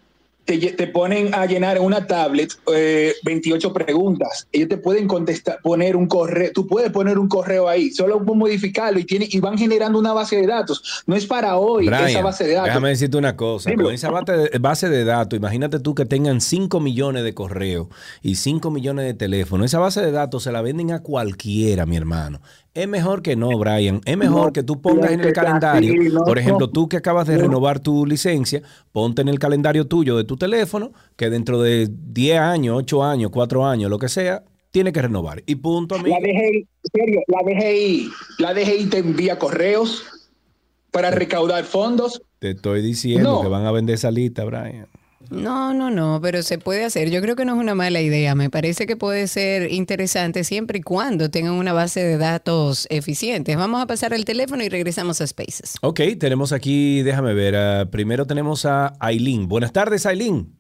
Te, ponen a llenar en una tablet eh, 28 preguntas. Ellos te pueden contestar, poner un correo, tú puedes poner un correo ahí, solo modificarlo y, tiene, y van generando una base de datos. No es para hoy esa Brian, base de datos. déjame decirte una cosa. Dímelo. Con esa base de, base de datos, imagínate tú que tengan 5 millones de correos y 5 millones de teléfonos. Esa base de datos se la venden a cualquiera, mi hermano. Es mejor que no, Brian. Es mejor No, que tú pongas en el calendario. así, no, por ejemplo, tú que acabas de No. renovar tu licencia, ponte en el calendario tuyo de tu teléfono que dentro de 10 años, 8 años, 4 años, lo que sea, tiene que renovar. Y punto, amigo. La DGI, serio, la DGI, la DGI te envía correos para recaudar fondos. Te estoy diciendo que van a vender esa lista, Brian. No, no, no, pero se puede hacer. Yo creo que no es una mala idea. Me parece que puede ser interesante siempre y cuando tengan una base de datos eficientes. Vamos a pasar el teléfono y regresamos a Spaces. Ok, tenemos aquí, déjame ver, ah, primero tenemos a Aileen. Buenas tardes, Aileen.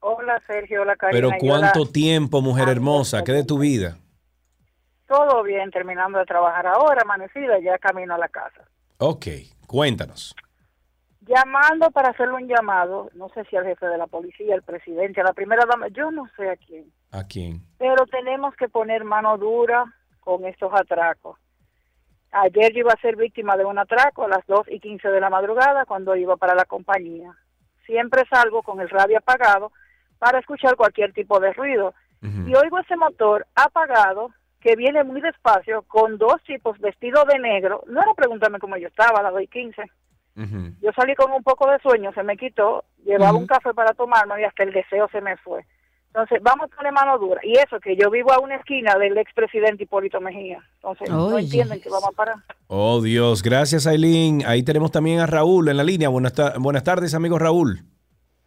Hola Sergio, hola Karina. Pero cuánto tiempo, mujer hermosa, ¿qué de tu vida? Todo bien, terminando de trabajar ahora, amanecida, ya camino a la casa. Ok, cuéntanos. Llamando para hacerle un llamado, no sé si al jefe de la policía, al presidente, a la primera dama, yo no sé a quién, ¿A quién? pero tenemos que poner mano dura con estos atracos. Ayer yo iba a ser víctima de un atraco a las 2 y 15 de la madrugada cuando iba para la compañía. Siempre salgo con el radio apagado para escuchar cualquier tipo de ruido. Y oigo ese motor apagado que viene muy despacio con dos tipos vestidos de negro. No era preguntarme cómo yo estaba a las 2 y 15. Yo salí con un poco de sueño, se me quitó, llevaba un café para tomarme y hasta el deseo se me fue. Entonces, vamos a poner mano dura. Y eso, que yo vivo a una esquina del expresidente Hipólito Mejía. Entonces, no entienden que vamos a parar. Oh, Dios, gracias, Aileen. Ahí tenemos también a Raúl en la línea. Buenas, ta- buenas tardes, amigo Raúl.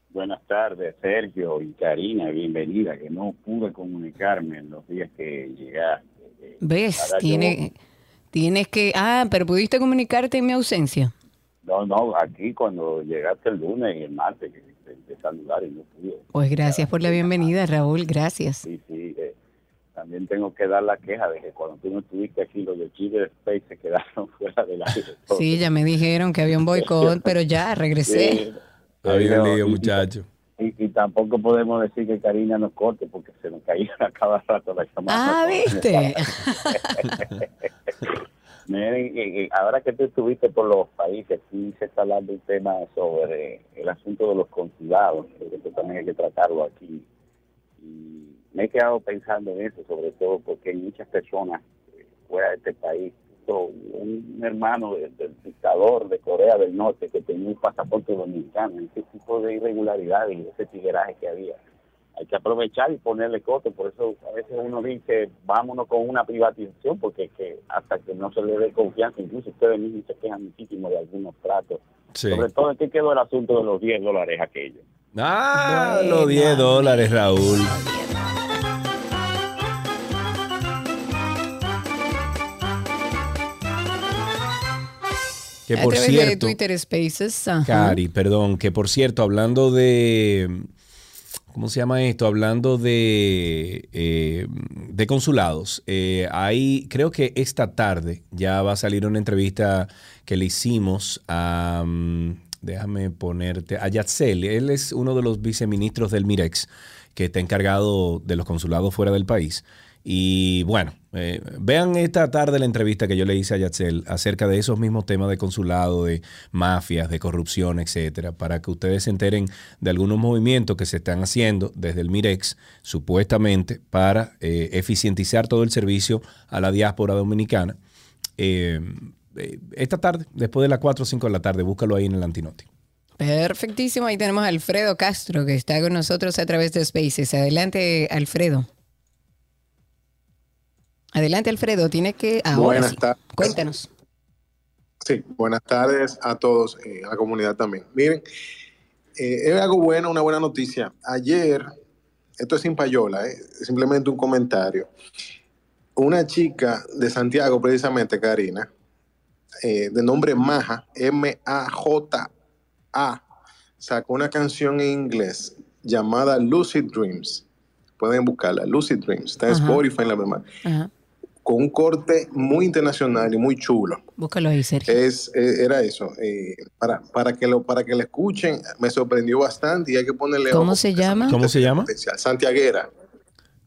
Buenas tardes, Sergio y Karina, bienvenida, que no pude comunicarme en los días que llegaste. ¿Ves? Yo- Tiene, tienes que... Ah, pero pudiste comunicarte en mi ausencia. No, no, aquí cuando llegaste el lunes y el martes, que te, te saludar y no pude. Pues gracias por la bienvenida, Raúl. Gracias. Sí, sí, eh, también tengo que dar la queja de que cuando tú no estuviste aquí, los de Chile Space se quedaron fuera del aire. Sí, ya me dijeron que había un boicot, pero ya regresé. Sí. Ha habido un lío, y- muchacho. Y, y tampoco podemos decir que Karina nos corte porque se nos caía a cada rato la llamada. Ah, ¿viste? Ahora que tú estuviste por los países, aquí se está hablando un tema sobre el asunto de los consulados, creo que también hay que tratarlo aquí. Y me he quedado pensando en eso, sobre todo porque hay muchas personas eh, fuera de este país. Un hermano de- del dictador de Corea del Norte que tenía un pasaporte dominicano, ese tipo de irregularidades y ese tigueraje que había hay que aprovechar y ponerle coto. Por eso a veces uno dice, vámonos con una privatización, porque es que hasta que no se le dé confianza, incluso ustedes mismos se quejan muchísimo de algunos tratos. Sí. Sobre todo, ¿en qué quedó el asunto de los 10 dólares aquello? Ah, los 10 dólares, Raúl. Que por través de cierto, Twitter Spaces. Cari, perdón, que por cierto, hablando de, ¿cómo se llama esto? Hablando de, eh, de consulados, eh, hay, creo que esta tarde ya va a salir una entrevista que le hicimos a, mm, déjame ponerte, a Yatzel, él es uno de los viceministros del Mirex que está encargado de los consulados fuera del país. Y bueno, eh, vean esta tarde la entrevista que yo le hice a Yatzel acerca de esos mismos temas de consulado, de mafias, de corrupción, etcétera, para que ustedes se enteren de algunos movimientos que se están haciendo desde el Mirex, supuestamente, para eh, eficientizar todo el servicio a la diáspora dominicana. Eh, esta tarde, después de las 4 o 5 de la tarde, búscalo ahí en el Antinoti. Perfectísimo. Ahí tenemos a Alfredo Castro que está con nosotros a través de Spaces. Adelante, Alfredo. Adelante, Alfredo. Tiene que. Ahora Buenas sí. tardes. Cuéntanos. Sí, buenas tardes a todos, eh, a la comunidad también. Miren, eh, es algo bueno, una buena noticia. Ayer, esto es sin payola, eh, simplemente un comentario. Una chica de Santiago, precisamente, Karina, eh, de nombre Maja, M-A-J-A, sacó una canción en inglés llamada Lucid Dreams. Pueden buscarla, Lucid Dreams. Está en. Spotify en la misma. Ajá. Con un corte muy internacional y muy chulo. Búscalo ahí, Sergio. Es, eh, era eso. eh, para, para, que lo, para que lo escuchen, me sorprendió bastante y hay que ponerle. ¿Cómo ojo, se llama? ¿Cómo se llama? Santiaguera.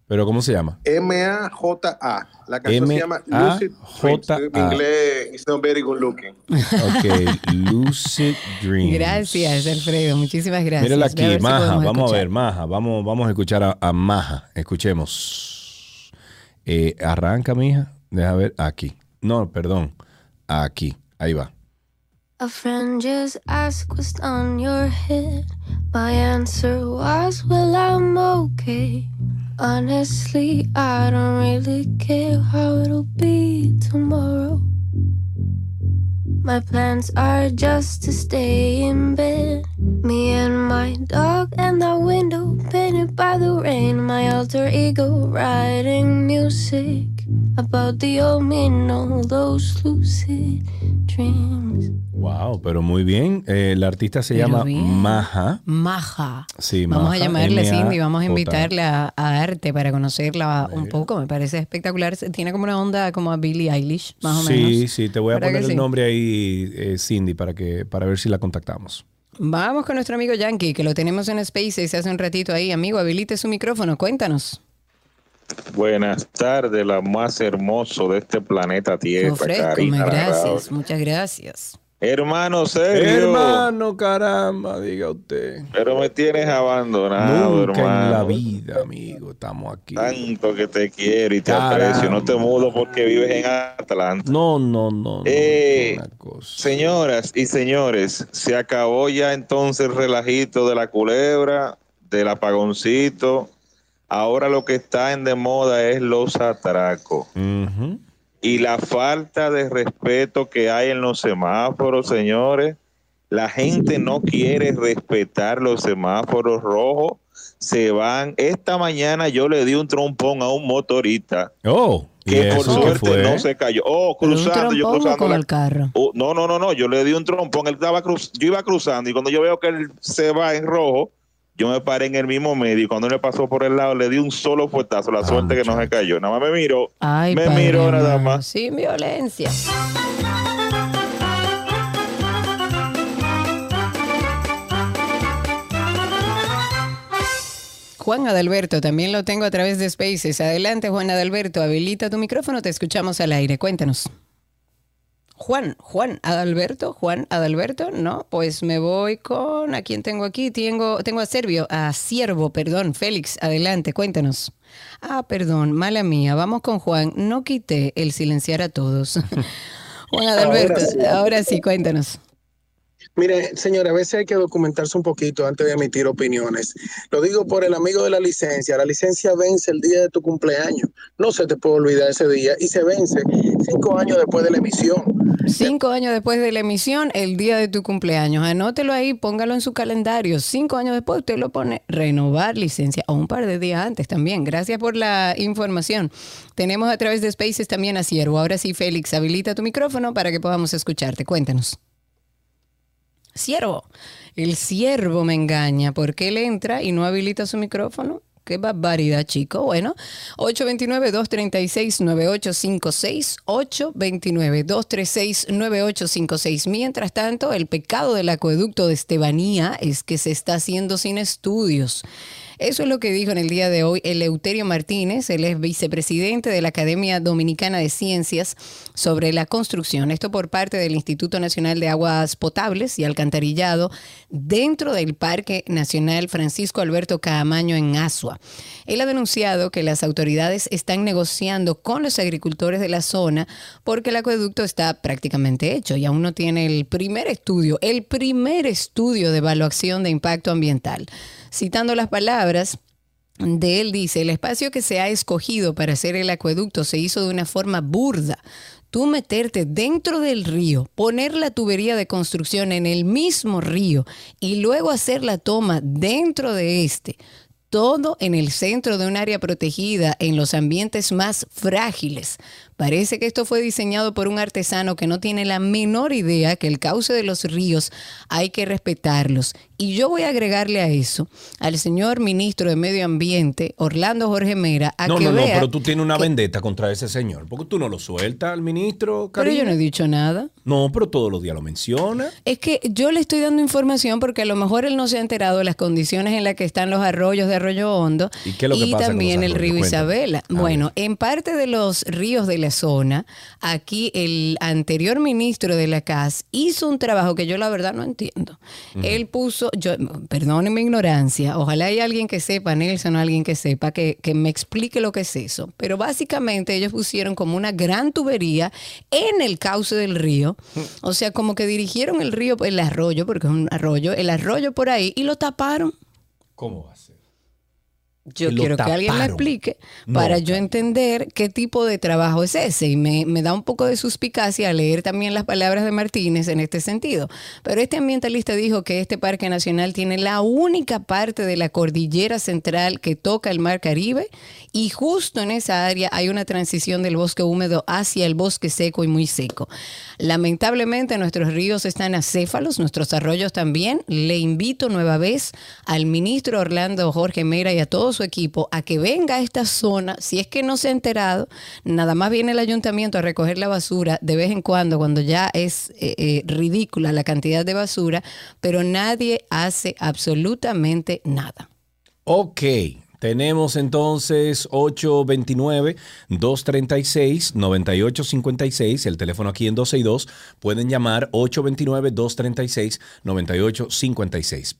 ¿Pero cómo se llama? M-A-J-A. La canción se llama Lucid Dreams. En inglés, it's not very good looking. Ok, Lucid Dreams. Gracias, Alfredo. Muchísimas gracias. Mírala a aquí, si Maja. Vamos a ver, Maja. Vamos, vamos a escuchar a, a Maja. Escuchemos. Eh, arranca, mija. Deja ver. Aquí. No, perdón. Aquí. Ahí va. A friend just asked what's on your head. My answer was, Well, I'm okay. Honestly, I don't really care how it'll be tomorrow. My plans are just to stay in bed. Me and my dog and the window painted by the rain. My alter ego writing music about the old me and all those lucid dreams. Wow, pero muy bien. Eh, la artista se Pero llama bien. Maja. Maja. Sí, Vamos a llamarle a Cindy, vamos a M-A-J. invitarla a arte para conocerla un poco. Me parece espectacular. Tiene como una onda como a Billie Eilish, más o Sí, menos. sí, te voy a ¿Verdad poner el sí? nombre ahí, eh, Cindy, para que para ver si la contactamos. Vamos con nuestro amigo Yankee, que lo tenemos en Spaces hace un ratito ahí. Amigo, habilite su micrófono, cuéntanos. Buenas tardes, la más hermoso de este planeta Tierra, Karina gracias, muchas gracias. Hermano Sergio. Hermano, caramba, diga usted. Pero me tienes abandonado, Nunca hermano. en la vida, amigo, estamos aquí. Tanto que te quiero y te Caramba. aprecio. No te mudo porque vives en Atlanta. No, no, no. no, Eh, señoras y señores, se acabó ya entonces el relajito de la culebra, del apagoncito. Ahora lo que está en de moda es los atracos. Ujú. Y la falta de respeto que hay en los semáforos, señores. La gente no quiere respetar los semáforos rojos. Se van. Esta mañana yo le di un trompón a un motorista Oh, ¿y que por suerte fue? no se cayó. Oh, ¿Con un cruzando, yo cruzando. con la- el carro? Oh, no, no, no, no. Yo le di un trompón. Él estaba cruz, yo iba cruzando y cuando yo veo que él se va en rojo, yo me paré en el mismo medio y cuando él me pasó por el lado le di un solo fuetazo. La suerte que no se cayó. Nada más me miró. Ay, me miró nada más. Sin violencia. Juan Adalberto, también lo tengo a través de Spaces. Adelante, Juan Adalberto, habilita tu micrófono, te escuchamos al aire. Cuéntanos. Juan, Juan Adalberto, Juan Adalberto, no, pues me voy con a quién tengo aquí, tengo, tengo a Servio, a Siervo, perdón, Félix, adelante, cuéntanos. Ah, perdón, mala mía, vamos con Juan, no quité el silenciar a todos. Juan Adalberto, Ahora sí. ahora sí, cuéntanos. Mire, señora, a veces hay que documentarse un poquito antes de emitir opiniones. Lo digo por el amigo de la licencia. La licencia vence el día de tu cumpleaños. No se te puede olvidar ese día y se vence cinco años después de la emisión. Cinco años después de la emisión, el día de tu cumpleaños. Anótelo ahí, póngalo en su calendario. Cinco años después usted lo pone renovar licencia o un par de días antes también. Gracias por la información. Tenemos a través de Spaces también a Siervo. Ahora sí, Félix, habilita tu micrófono para que podamos escucharte. Cuéntanos. Siervo. El siervo me engaña porque él entra y no habilita su micrófono. Qué barbaridad, chico. Bueno, 829-236-9856. 829-236-9856. Mientras tanto, el pecado del acueducto de Estebanía es que se está haciendo sin estudios. Eso es lo que dijo en el día de hoy Eleuterio Martínez, él es vicepresidente de la Academia Dominicana de Ciencias sobre la construcción. Esto por parte del Instituto Nacional de Aguas Potables y Alcantarillado dentro del Parque Nacional Francisco Alberto Caamaño en Asua. Él ha denunciado que las autoridades están negociando con los agricultores de la zona porque el acueducto está prácticamente hecho y aún no tiene el primer estudio, el primer estudio de evaluación de impacto ambiental. Citando las palabras de él, dice, el espacio que se ha escogido para hacer el acueducto se hizo de una forma burda. Tú meterte dentro del río, poner la tubería de construcción en el mismo río y luego hacer la toma dentro de este todo en el centro de un área protegida en los ambientes más frágiles. Parece que esto fue diseñado por un artesano que no tiene la menor idea que el cauce de los ríos hay que respetarlos, Y yo voy a agregarle a eso al señor ministro de Medio Ambiente, Orlando Jorge Mera, a No, que no, no, pero tú tienes una vendetta contra ese señor. Porque tú no lo sueltas al ministro, Pero yo no he dicho nada. No, pero todos los días lo menciona. Es que yo le estoy dando información porque a lo mejor él no se ha enterado de las condiciones en las que están los arroyos de Arroyo Hondo ¿Y qué es lo que pasa con también el río Cuéntame. Isabela. Bueno, en parte de los ríos de la zona, aquí el anterior ministro de la CAS hizo un trabajo que yo la verdad no entiendo. Él puso, yo, perdone mi ignorancia, ojalá haya alguien que sepa, Nelson, o alguien que sepa, que, que me explique lo que es eso. Pero básicamente ellos pusieron como una gran tubería en el cauce del río. O sea, como que dirigieron el río, el arroyo, porque es un arroyo, el arroyo por ahí y lo taparon. ¿Cómo va a ser? Yo quiero que alguien me explique No, para yo entender qué tipo de trabajo es ese. Y me, me da un poco de suspicacia leer también las palabras de Martínez en este sentido. Pero este ambientalista dijo que este parque nacional tiene la única parte de la cordillera central que toca el mar Caribe y justo en esa área hay una transición del bosque húmedo hacia el bosque seco y muy seco. Lamentablemente nuestros ríos están acéfalos, nuestros arroyos también. Le invito nueva vez al ministro Orlando Jorge Mera y a todo su equipo a que venga a esta zona, si es que no se ha enterado, nada más viene el ayuntamiento a recoger la basura de vez en cuando, cuando ya es eh, eh, ridícula la cantidad de basura, pero nadie hace absolutamente nada. Ok, tenemos entonces 829-236-9856, el teléfono aquí en 12 y 2. Pueden llamar 829-236-9856.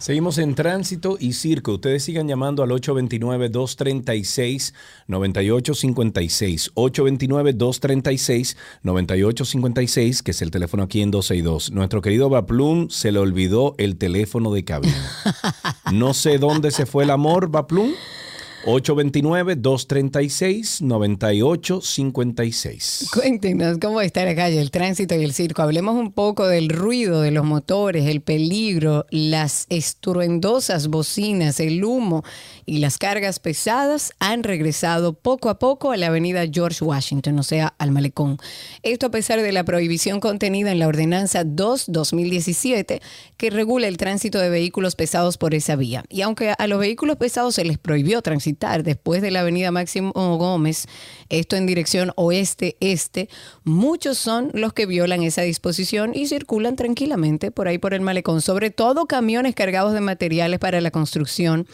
Seguimos en tránsito y circo. Ustedes sigan llamando al 829-236-9856. 829-236-9856, que es el teléfono aquí en 262. Nuestro querido Baplum se le olvidó el teléfono de cabina. No sé dónde se fue el amor, Baplum. 829-236-9856. Cuéntenos cómo está la calle, el tránsito y el circo. Hablemos un poco del ruido de los motores, el peligro, las estruendosas bocinas, el humo y las cargas pesadas han regresado poco a poco a la avenida George Washington, o sea, al malecón. Esto a pesar de la prohibición contenida en la Ordenanza 2-2017 que regula el tránsito de vehículos pesados por esa vía. Y aunque a los vehículos pesados se les prohibió transitar después de la avenida Máximo Gómez, esto en dirección oeste-este, muchos son los que violan esa disposición y circulan tranquilamente por ahí por el malecón, sobre todo camiones cargados de materiales para la construcción.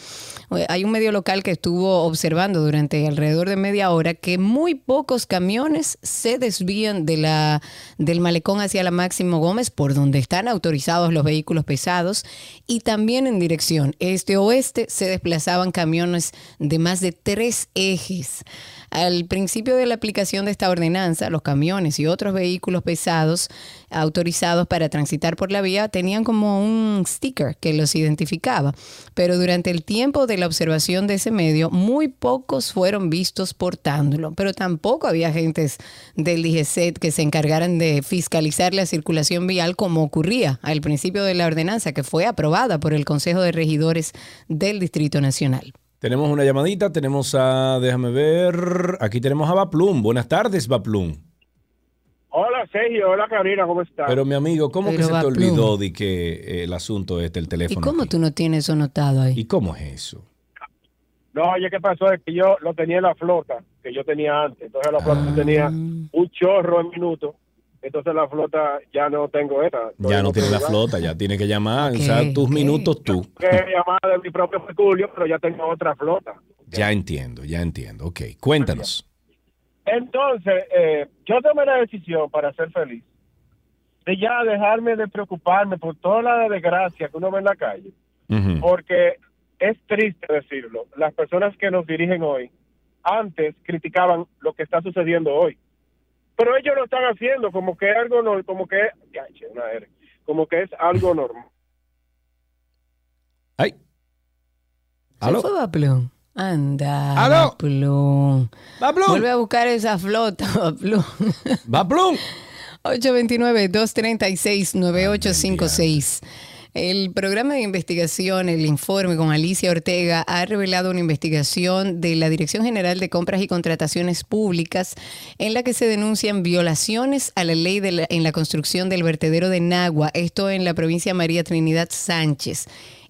Hay un medio local que estuvo observando durante alrededor de media hora que muy pocos camiones se desvían de la, del malecón hacia la Máximo Gómez, por donde están autorizados los vehículos pesados, y también en dirección este-oeste se desplazaban camiones de más de tres ejes. Al principio de la aplicación de esta ordenanza, los camiones y otros vehículos pesados autorizados para transitar por la vía tenían como un sticker que los identificaba, pero durante el tiempo de la observación de ese medio, muy pocos fueron vistos portándolo, pero tampoco había agentes del DGCET que se encargaran de fiscalizar la circulación vial como ocurría al principio de la ordenanza que fue aprobada por el Consejo de Regidores del Distrito Nacional. Tenemos una llamadita, tenemos a, déjame ver, aquí tenemos a Baplum. Buenas tardes, Baplum. Hola Sergio, hola Karina, ¿cómo estás? Pero mi amigo, ¿cómo Pero que se te olvidó de que eh, el asunto este, el ¿Y teléfono? cómo tú no tienes eso notado ahí? ¿Y cómo es eso? No, oye, ¿qué pasó? Es que yo lo tenía en la flota, que yo tenía antes. Entonces la flota tenía un chorro en minutos. Entonces la flota ya no tengo esta. Ya no tiene la flota, ya tiene que llamar, o sea, tus minutos tú. Que llamar de mi propio peculio, pero ya tengo otra flota. Ya entiendo, ya entiendo. Ok, cuéntanos. Entonces, eh, yo tomé la decisión para ser feliz de ya dejarme de preocuparme por toda la desgracia que uno ve en la calle. Porque es triste decirlo, las personas que nos dirigen hoy antes criticaban lo que está sucediendo hoy, pero ellos lo están haciendo como que es algo no, como que ya, che, una R, como que es algo normal. ¿Se fue Baplum? Anda, ¿Aló? Baplum. Baplum. Vuelve a buscar esa flota, Baplum. Baplum. 829-236-9856. El programa de investigación, el informe con Alicia Ortega, ha revelado una investigación de la Dirección General de Compras y Contrataciones Públicas en la que se denuncian violaciones a la ley de la- en la construcción del vertedero de Nagua, esto en la provincia María Trinidad Sánchez.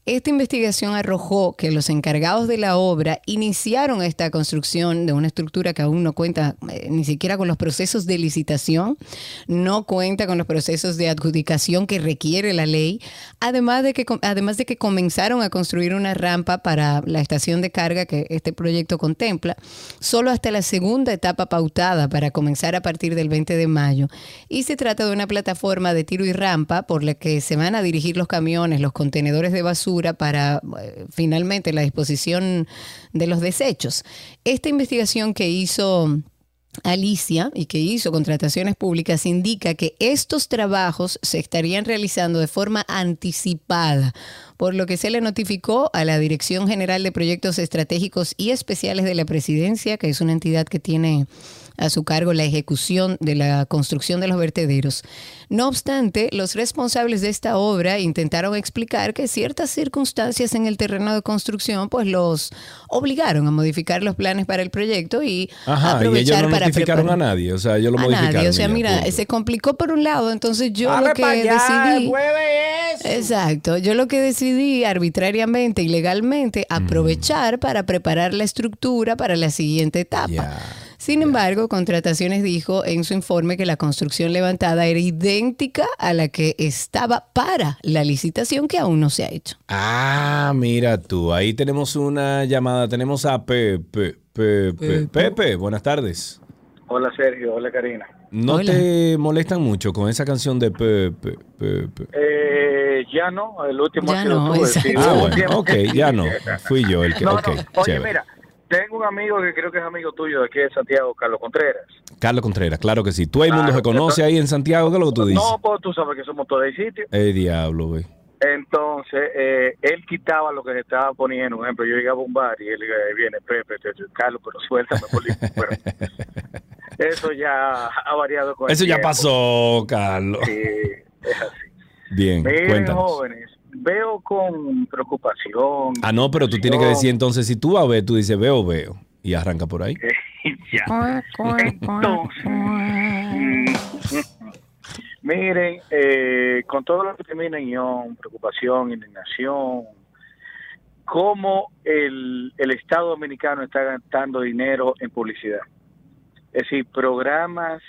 Esta investigación arrojó que los encargados de la obra iniciaron esta construcción de una estructura que aún no cuenta eh, ni siquiera con los procesos de licitación, no cuenta con los procesos de adjudicación que requiere la ley, además de que, además de que comenzaron a construir una rampa para la estación de carga que este proyecto contempla, solo hasta la segunda etapa pautada para comenzar a partir del 20 de mayo. Y se trata de una plataforma de tiro y rampa por la que se van a dirigir los camiones, los contenedores de basura para eh, finalmente la disposición de los desechos. Esta investigación que hizo Alicia y que hizo contrataciones públicas indica que estos trabajos se estarían realizando de forma anticipada, por lo que se le notificó a la Dirección General de Proyectos Estratégicos y Especiales de la Presidencia, que es una entidad que tiene a su cargo la ejecución de la construcción de los vertederos. No obstante, los responsables de esta obra intentaron explicar que ciertas circunstancias en el terreno de construcción pues los obligaron a modificar los planes para el proyecto y Ajá, y aprovechar ellos no para notificaron preparar- a nadie, o sea, ellos lo a modificaron. nadie. O sea, y mira, punto. se complicó por un lado, entonces yo lo que allá, decidí. Exacto, yo lo que decidí arbitrariamente y legalmente aprovechar para preparar la estructura para la siguiente etapa. Sin embargo, Contrataciones dijo en su informe que la construcción levantada era idéntica a la que estaba para la licitación que aún no se ha hecho. Ah, mira tú, ahí tenemos una llamada, tenemos a Pepe. Pepe, Pepe, buenas tardes. Hola Sergio, hola Karina. ¿No te molestan mucho con esa canción de Pepe? Pepe? Eh, ya no, el último Ya no, tú, exacto. sí, Ah, bueno, ok, que- ya no. Fui yo el que. No, ok, no, oye, chévere. mira, tengo un amigo que creo que es amigo tuyo de aquí de Santiago, Carlos Contreras. Carlos Contreras, claro que sí. Todo el mundo se conoce ahí en Santiago, ¿qué es lo que tú dices? No, pues tú sabes que somos todos de sitio. Eh, diablo, güey. Entonces, eh, él quitaba lo que se estaba poniendo. Por ejemplo, yo llegaba a un bar y él eh, viene, Pepe, te- Carlos, pero suéltame, Bueno, eso ya ha variado con el Eso ya tiempo. pasó, Carlos. Sí, es así. Bien, Miren, cuéntanos. jóvenes, veo con preocupación. Ah, no, pero tú tienes que decir entonces, si tú vas a ver, tú dices veo, veo. Y arranca por ahí. Ya. Entonces, miren, eh, con todo lo que termina en ión, preocupación, indignación, cómo el, el Estado Dominicano está gastando dinero en publicidad. Es decir, programas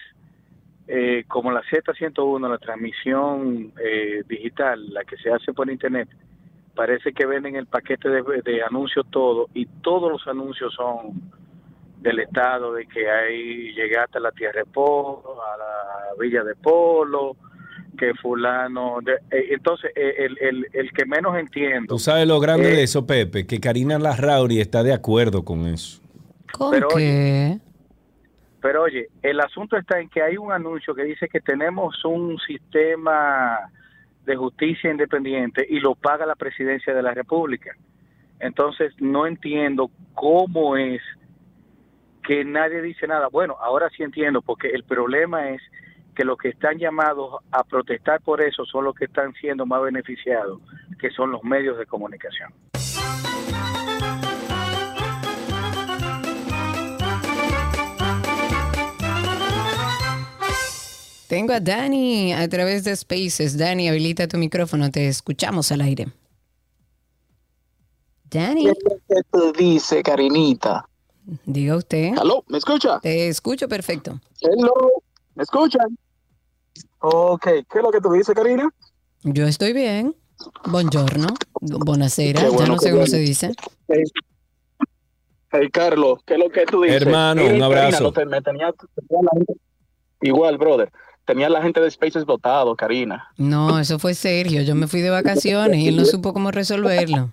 eh, como la Z101, la transmisión eh, digital, la que se hace por Internet, parece que venden el paquete de, de anuncios todo y todos los anuncios son del estado de que hay llegaste a la tierra de Polo, a la villa de Polo, que fulano, de- eh, entonces eh, el, el, el que menos entiendo. Tú sabes lo grande Eh, de eso, Pepe, que Karina Larrauri está de acuerdo con eso. ¿Con Pero, qué? Pero oye, el asunto está en que hay un anuncio que dice que tenemos un sistema de justicia independiente y lo paga la presidencia de la República. Entonces no entiendo cómo es que nadie dice nada. Bueno, ahora sí entiendo, porque el problema es que los que están llamados a protestar por eso son los que están siendo más beneficiados, que son los medios de comunicación. Tengo a Dani a través de Spaces. Dani, habilita tu micrófono, te escuchamos al aire. Dani. ¿Qué te dice, Karinita? Diga usted. ¿Aló? ¿Me escucha? Te escucho perfecto. Hello, ¿me escuchan? Ok, ¿qué es lo que tú dices, Karina? Yo estoy bien. Buongiorno. Buonasera. Qué ya bueno, no sé cómo bueno. se dice. Hey, hey, Carlos, ¿qué es lo que tú dices? Hermano, un abrazo. Karina, lo te- me tenía- Igual, brother. Tenía la gente de Spaces votado, Karina. No, eso fue Sergio. Yo me fui de vacaciones y él no supo cómo resolverlo.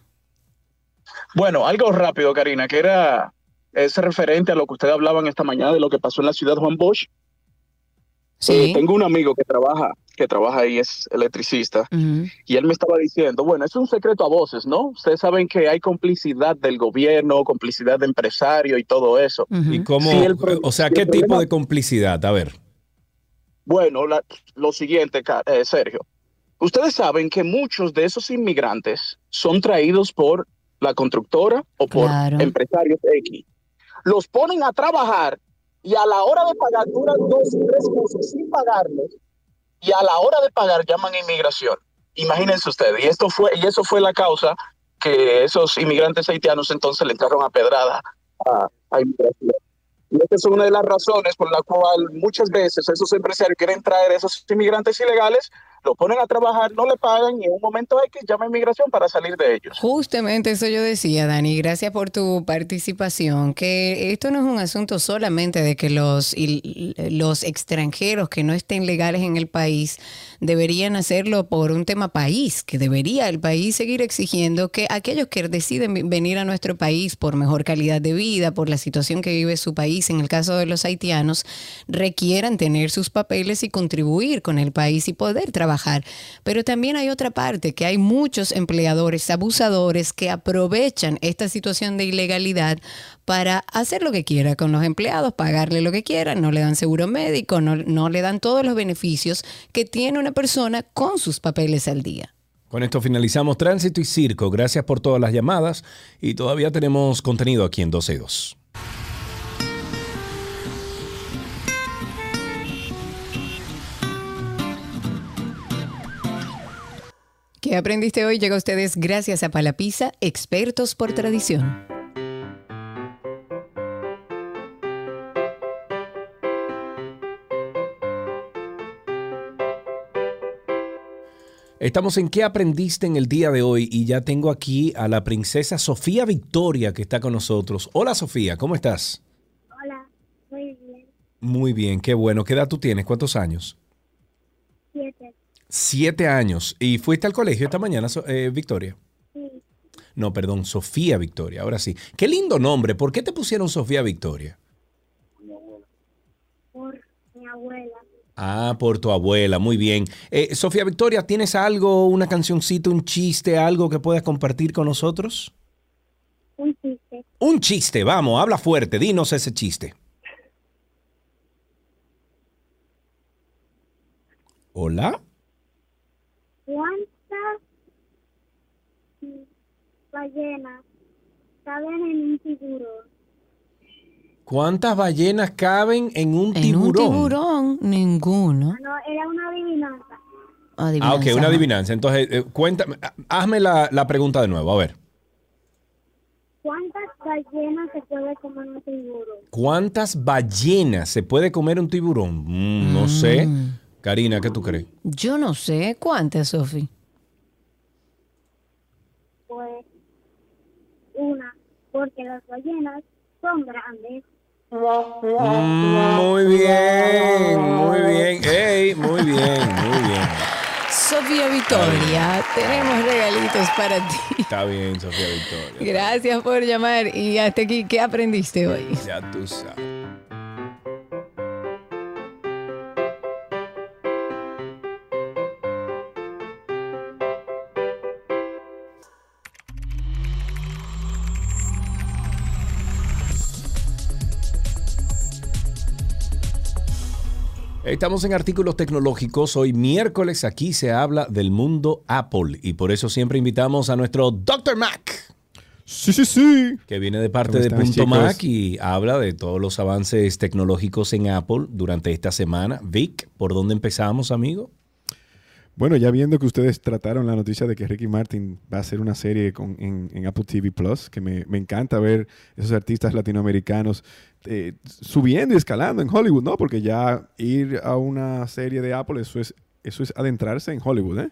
Bueno, algo rápido, Karina, que era es referente a lo que ustedes hablaban esta mañana de lo que pasó en la ciudad Juan Bosch. Eh, tengo un amigo que trabaja, que trabaja ahí, es electricista, y él me estaba diciendo, bueno, es un secreto a voces, ¿no? Ustedes saben que hay complicidad del gobierno, complicidad de empresarios y todo eso. ¿Y cómo? Sí, o sea, ¿qué tipo problema- de complicidad? A ver. Bueno, la- lo siguiente, eh, Sergio. Ustedes saben que muchos de esos inmigrantes son traídos por la constructora o por Claro. empresarios X. Los ponen a trabajar y a la hora de pagar duran dos y tres meses sin pagarles y a la hora de pagar llaman a inmigración. Imagínense ustedes, y esto fue y eso fue la causa que esos inmigrantes haitianos entonces le entraron a pedrada a, a inmigración. Y esta es una de las razones por la cual muchas veces esos empresarios quieren traer esos inmigrantes ilegales, lo ponen a trabajar, no le pagan y en un momento hay que llamar a inmigración para salir de ellos. Justamente eso yo decía, Dani, gracias por tu participación, que esto no es un asunto solamente de que los, los extranjeros que no estén legales en el país deberían hacerlo por un tema país, que debería el país seguir exigiendo que aquellos que deciden venir a nuestro país por mejor calidad de vida, por la situación que vive su país, en el caso de los haitianos, requieran tener sus papeles y contribuir con el país y poder trabajar. Pero también hay otra parte, que hay muchos empleadores abusadores que aprovechan esta situación de ilegalidad para hacer lo que quiera con los empleados, pagarle lo que quieran, no le dan seguro médico, no, no le dan todos los beneficios que tiene una persona con sus papeles al día. Con esto finalizamos Tránsito y Circo. Gracias por todas las llamadas y todavía tenemos contenido aquí en 12.2. ¿Qué aprendiste hoy? Llega a ustedes gracias a Palapisa, expertos por tradición. Estamos en ¿Qué aprendiste en el día de hoy? Y ya tengo aquí a la princesa Sofía Victoria que está con nosotros. Hola Sofía, ¿cómo estás? Hola, muy bien. Muy bien, qué bueno. ¿Qué edad tú tienes? ¿Cuántos años? Siete. Años. ¿Y fuiste al colegio esta mañana, eh, Victoria? Sí, No, perdón, Sofía Victoria. Ahora sí. Qué lindo nombre. ¿Por qué te pusieron Sofía Victoria? por mi abuela. Ah, por tu abuela, muy bien. Eh, Sofía Victoria, ¿tienes algo, una cancioncita, un chiste, algo que puedas compartir con nosotros? Un chiste. Un chiste, vamos, habla fuerte, dinos ese chiste. Hola. ¿Cuántas ballenas caben en un tiburón? ¿Cuántas ballenas caben en un En un tiburón? tiburón, ninguno. Ah, No, era una adivinanza. Ah, ok, Adivinanza. una adivinanza. Entonces, eh, cuéntame, ah, hazme la, la pregunta de nuevo, a ver. ¿Cuántas ballenas se puede comer un tiburón? ¿Cuántas ballenas se puede comer un tiburón? Mm, no sé. Karina, ¿qué tú crees? Yo no sé cuántas, Sofi. Pues una, porque las ballenas son grandes. Mm, muy bien, muy bien. Ey, muy bien, muy bien. Sofía Victoria, tenemos regalitos para ti. Está bien, Sofía Victoria. Gracias por llamar y hasta aquí, ¿qué aprendiste hoy? Ya tú sabes. Estamos en artículos tecnológicos. Hoy miércoles aquí se habla del mundo Apple y por eso siempre invitamos a nuestro Dr. Mac. Sí, sí, sí. Que viene de parte ¿Cómo de Punto chicos? Mac y habla de todos los avances tecnológicos en Apple durante esta semana. Vic, ¿por dónde empezamos, amigo? Bueno, ya viendo que ustedes trataron la noticia de que Ricky Martin va a hacer una serie con- en, Apple TV Plus, que me, me encanta ver esos artistas latinoamericanos eh, subiendo y escalando en Hollywood, ¿no? Porque ya ir a una serie de Apple, eso es, eso es adentrarse en Hollywood, ¿eh?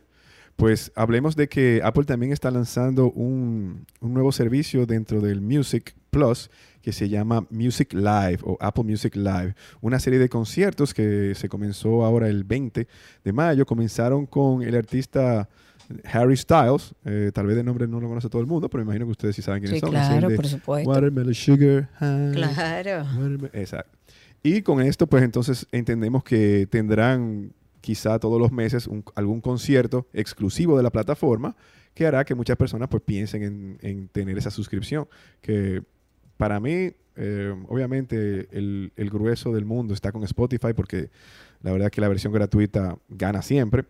Pues hablemos de que Apple también está lanzando un, un nuevo servicio dentro del Music Plus que se llama Music Live o Apple Music Live, una serie de conciertos que se comenzó ahora el 20 de mayo. Comenzaron con el artista Harry Styles, eh, tal vez de nombre no lo conoce todo el mundo, pero me imagino que ustedes sí saben quiénes Sí, son. Claro, por supuesto. Watermelon Sugar High. Claro. Watermelon- Exacto. Y con esto, pues entonces entendemos que tendrán quizá todos los meses un- algún concierto exclusivo de la plataforma que hará que muchas personas pues piensen en, en tener esa suscripción. Que para mí, eh, obviamente, el, el grueso del mundo está con Spotify porque la verdad que la versión gratuita gana siempre.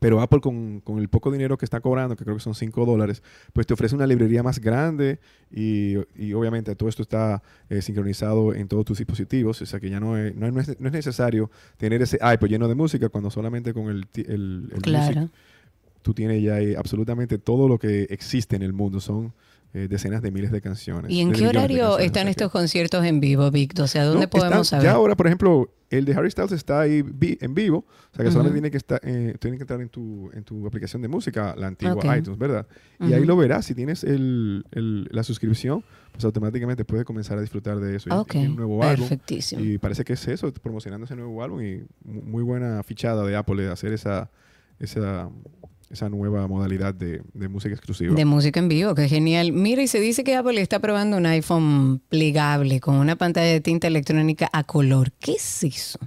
Pero Apple con, con el poco dinero que está cobrando, que creo que son 5 dólares, pues te ofrece una librería más grande y, y obviamente todo esto está eh, sincronizado en todos tus dispositivos. O sea que ya no es, no, es, no es necesario tener ese iPod lleno de música cuando solamente con el, el, el Claro. Music tú tienes ya ahí absolutamente todo lo que existe en el mundo. Son eh, decenas de miles de canciones. ¿Y en qué horario están estos conciertos en vivo, Víctor? O sea, ¿dónde No, podemos está- saber? Ya ahora, por ejemplo, el de Harry Styles está ahí vi- en vivo. O sea, que solamente Ujú. tiene que, estar, eh, tiene que entrar en tu, en tu aplicación de música, la antigua Ok. iTunes, ¿verdad? Y ahí lo verás. Si tienes el, el- la suscripción, pues automáticamente puedes comenzar a disfrutar de eso. Y- y un nuevo álbum. perfectísimo. Y parece que es eso, promocionando ese nuevo álbum. Y mu- muy buena fichada de Apple de hacer esa, esa, esa nueva modalidad de, de música exclusiva. De música en vivo, que genial. Mira, y se dice que Apple está probando un iPhone plegable con una pantalla de tinta electrónica a color. ¿Qué es eso?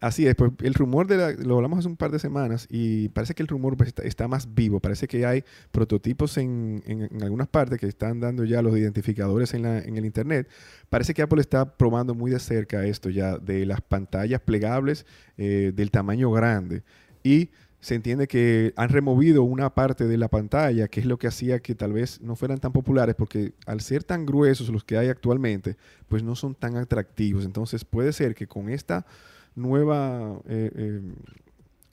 Así es, pues el rumor de la- lo hablamos hace un par de semanas y parece que el rumor pues, está, está más vivo. Parece que hay prototipos en, en- en algunas partes que están dando ya los identificadores en, la- en el Internet. Parece que Apple está probando muy de cerca esto ya de las pantallas plegables eh, del tamaño grande. Y se entiende que han removido una parte de la pantalla, que es lo que hacía que tal vez no fueran tan populares, porque al ser tan gruesos los que hay actualmente, pues no son tan atractivos. Entonces puede ser que con esta nueva eh, eh,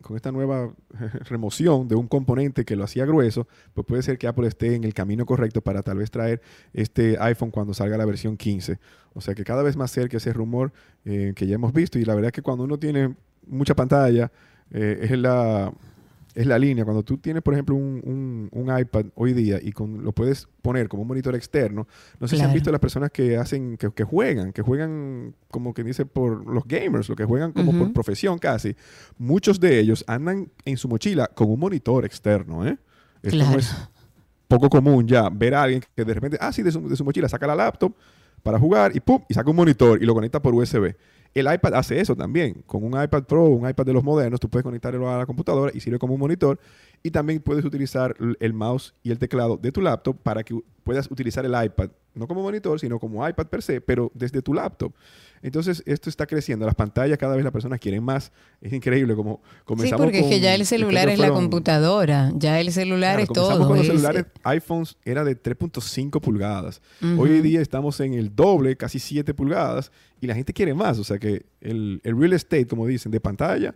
con esta nueva remoción de un componente que lo hacía grueso, pues puede ser que Apple esté en el camino correcto para tal vez traer este iPhone cuando salga la versión 15. O sea que cada vez más cerca ese rumor eh, que ya hemos visto y la verdad es que cuando uno tiene mucha pantalla eh, es la es la línea. Cuando tú tienes, por ejemplo, un, un- un iPad hoy día y con, lo puedes poner como un monitor externo, no sé si han visto las personas que hacen, que, que juegan, que juegan como que dice por los gamers, lo que juegan como por profesión casi. Muchos de ellos andan en su mochila con un monitor externo, ¿eh? Esto no es poco común ya ver a alguien que de repente, ah, sí, de su, de su mochila saca la laptop para jugar y pum, y saca un monitor y lo conecta por USB. El iPad hace eso también. Con un iPad Pro, un iPad de los modernos, tú puedes conectarlo a la computadora y sirve como un monitor. Y también puedes utilizar el mouse y el teclado de tu laptop para que puedas utilizar el iPad, no como monitor, sino como iPad per se, pero desde tu laptop. Entonces, esto está creciendo. Las pantallas cada vez las personas quieren más. Es increíble como Sí, comenzamos porque es que ya el celular es la fueron- computadora, ya el celular Claro, es comenzamos todo. con los es- celulares iPhones era de 3.5 pulgadas. Hoy en día estamos en el doble, casi 7 pulgadas, y la gente quiere más. O sea que el, el real estate, como dicen, de pantalla,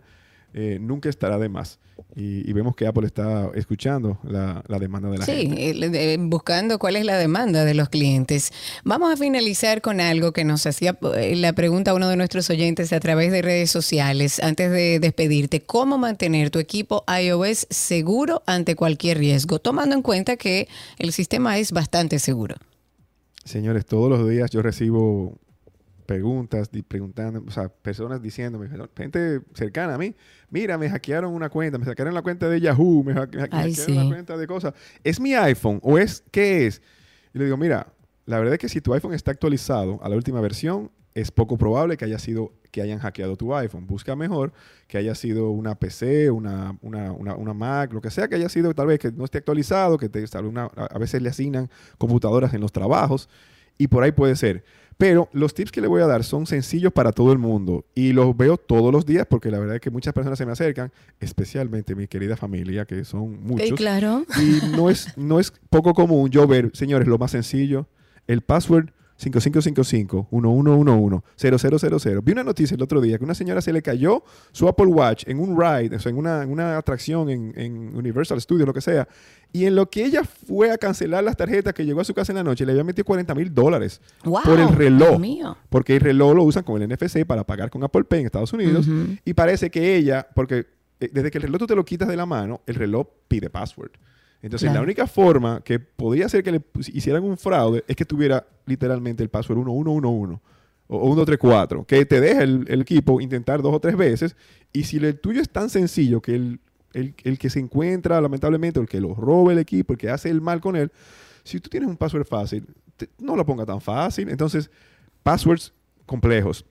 eh, nunca estará de más. Y, y vemos que Apple está escuchando la, la demanda de la Sí, gente. el- de- buscando cuál es la demanda de los clientes. Vamos a finalizar con algo que nos hacía eh, la pregunta uno de nuestros oyentes a través de redes sociales antes de despedirte. ¿Cómo mantener tu equipo iOS seguro ante cualquier riesgo? Tomando en cuenta que el sistema es bastante seguro. Señores, todos los días yo recibo preguntas, preguntando, o sea, personas diciéndome, gente cercana a mí, mira, me hackearon una cuenta, me hackearon la cuenta de Yahoo, me, hackearon sí. la cuenta de cosas. ¿Es mi iPhone o es qué es? Y le digo, mira, la verdad es que si tu iPhone está actualizado a la última versión, es poco probable que haya sido que hayan hackeado tu iPhone. Busca mejor que haya sido una PC, una, una, una, una Mac, lo que sea que haya sido, tal vez que no esté actualizado, que te, a veces le asignan computadoras en los trabajos y por ahí puede ser. Pero los tips que le voy a dar son sencillos para todo el mundo y los veo todos los días porque la verdad es que muchas personas se me acercan, especialmente mi querida familia, que son muchos. claro. Y no es, no es poco común yo ver, señores, lo más sencillo, el password 5555-1111-0000. Vi una noticia el otro día que una señora se le cayó su Apple Watch en un ride, o sea, en una, en una atracción en, en Universal Studios, lo que sea. Y en lo que ella fue a cancelar las tarjetas que llegó a su casa en la noche, le había metido 40 mil dólares Wow, por el reloj. Mío. Porque el reloj lo usan con el NFC para pagar con Apple Pay en Estados Unidos. Y parece que ella, porque eh, desde que el reloj tú te lo quitas de la mano, el reloj pide password. Entonces, Claro. la única forma que podría ser que le hicieran un fraude es que tuviera literalmente el password 1111 o o 134, que te deja el, el equipo intentar dos o tres veces. Y si el tuyo es tan sencillo que el, el- el que se encuentra, lamentablemente, o el que lo roba el equipo, el que hace el mal con él, si tú tienes un password fácil, te- no lo ponga tan fácil. Entonces, passwords complejos.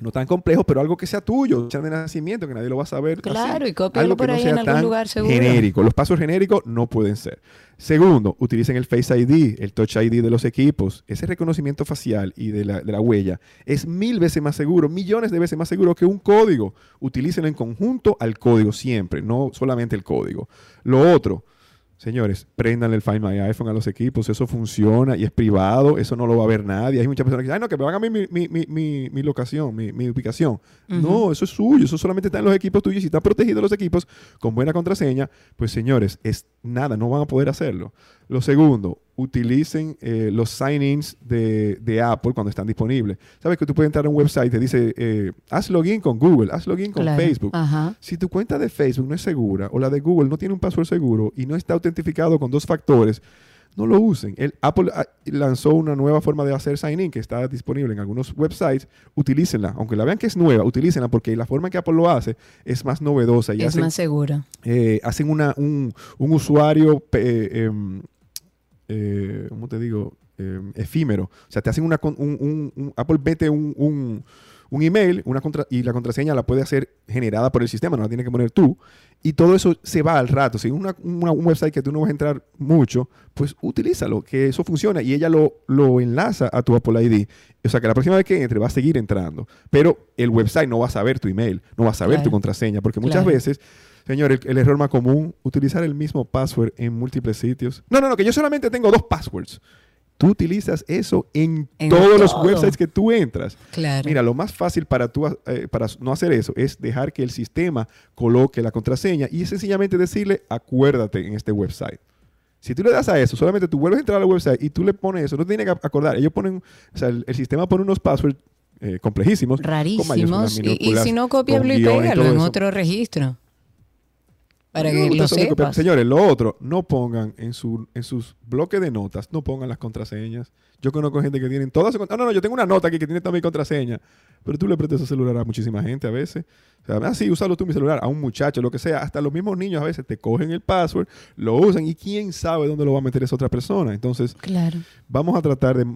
No tan complejo, pero algo que sea tuyo, de nacimiento, que nadie lo va a saber. Claro, así. y cópialo Algo que por no ahí sea en algún lugar seguro. Genérico. Los pasos genéricos no pueden ser. Segundo, utilicen el Face ID, el Touch ID de los equipos. Ese reconocimiento facial y de la, de la huella es mil veces más seguro, millones de veces más seguro que un código. Utilícenlo en conjunto al código siempre, no solamente el código. Lo otro, Señores, prendanle el Find My iPhone a los equipos, eso funciona y es privado, eso no lo va a ver nadie. Hay muchas personas que dicen, ay, no, que me van a mí mi, mi, mi, mi, locación, mi, mi ubicación. No, eso es suyo, eso solamente está en los equipos tuyos y si están protegidos los equipos con buena contraseña, pues señores, es nada, no van a poder hacerlo. Lo segundo, utilicen eh, los sign-ins de, de Apple cuando están disponibles. Sabes que tú puedes entrar a un website y te dice, eh, haz login con Google, haz login con Claro, Facebook. ajá. Si tu cuenta de Facebook no es segura o la de Google no tiene un password seguro y no está autentificado con dos factores, no lo usen. El Apple ah, lanzó una nueva forma de hacer sign-in que está disponible en algunos websites. Utilícenla. Aunque la vean que es nueva, utilícenla porque la forma en que Apple lo hace es más novedosa. Y Es hacen, más seguro. eh, hacen una, un, un usuario, em, eh, ¿cómo te digo? Em, efímero. O sea, te hacen una, un, un- un- Apple mete un, un- un email una contra- y la contraseña la puede hacer generada por el sistema, no la tienes que poner tú. Y todo eso se va al rato. Si una, una- un website que tú no vas a entrar mucho, pues utilízalo, que eso funciona. Y ella lo, lo enlaza a tu Apple ID. O sea, que la próxima vez que entre va a seguir entrando. Pero el website no va a saber tu email, no va a saber Claro. tu contraseña, porque muchas Claro. veces Señor, el, el error más común, utilizar el mismo password en múltiples sitios. No, no, no, que yo solamente tengo dos passwords. Tú utilizas eso en, En todos los websites que tú entras. Claro. Mira, lo más fácil para, tú, eh, para no hacer eso es dejar que el sistema coloque la contraseña y sencillamente decirle, acuérdate en este website. Si tú le das a eso, solamente tú vuelves a entrar al website y tú le pones eso, no te tienes que acordar. Ellos ponen, o sea, el, el sistema pone unos passwords eh, complejísimos. con Rarísimos. Y, si no, con cópialo y pégalo en eso. otro registro. Para No, que lo sepas. Señores, lo otro, no pongan en, su, en sus bloques de notas, no pongan las contraseñas. Yo conozco gente que tienen todas sus No, no, no, yo tengo una nota aquí que tiene también contraseña. Pero tú le prestas ese celular a muchísima gente a veces. O sea, ah, sí, úsalo tú mi celular, a un muchacho, lo que sea. Hasta los mismos niños a veces te cogen el password, lo usan y quién sabe dónde lo va a meter esa otra persona. Entonces, Claro. vamos a tratar de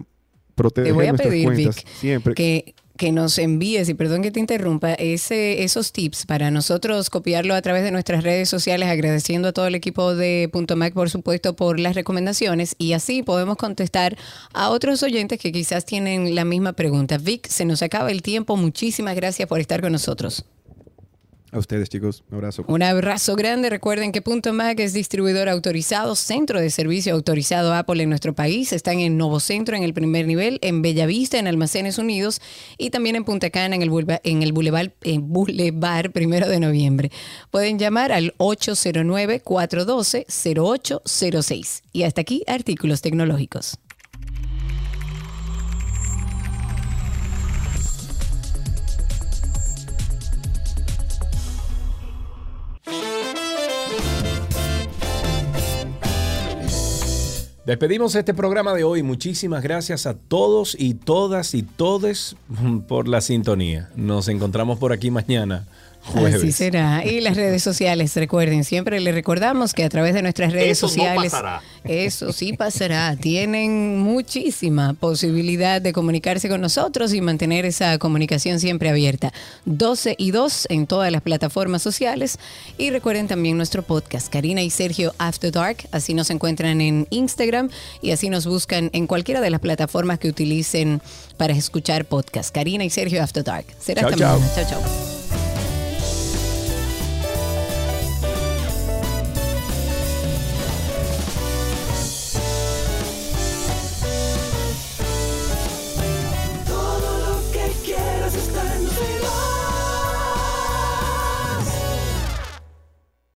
proteger Te voy a nuestras pedir, cuentas Vic, siempre. que, que nos envíes, y perdón que te interrumpa, ese, esos tips para nosotros copiarlo a través de nuestras redes sociales, agradeciendo a todo el equipo de Punto Mac, por supuesto, por las recomendaciones, y así podemos contestar a otros oyentes que quizás tienen la misma pregunta. Vic, se nos acaba el tiempo. Muchísimas gracias por estar con nosotros. A ustedes, chicos, un abrazo. Un abrazo grande. Recuerden que Punto Mac es distribuidor autorizado, centro de servicio autorizado Apple en nuestro país. Están en Novo Centro, en el primer nivel, en Bellavista, en Almacenes Unidos y también en Punta Cana, en el, en el Boulevard, en Boulevard primero de noviembre. Pueden llamar al 809-412-0806. Y hasta aquí, artículos tecnológicos. Despedimos este programa de hoy. Muchísimas gracias a todos y todas y todes por la sintonía. Nos encontramos por aquí mañana, jueves. Así será. Y las redes sociales, recuerden, siempre les recordamos que a través de nuestras redes Eso no sociales, pasará. eso sí pasará. Tienen muchísima posibilidad de comunicarse con nosotros y mantener esa comunicación siempre abierta. 12 y 2 en todas las plataformas sociales. Y recuerden también nuestro podcast, Karina y Sergio After Dark. Así nos encuentran en Instagram y así nos buscan en cualquiera de las plataformas que utilicen para escuchar podcast. Karina y Sergio After Dark. Será Chao, hasta chao. mañana. Chao, chao.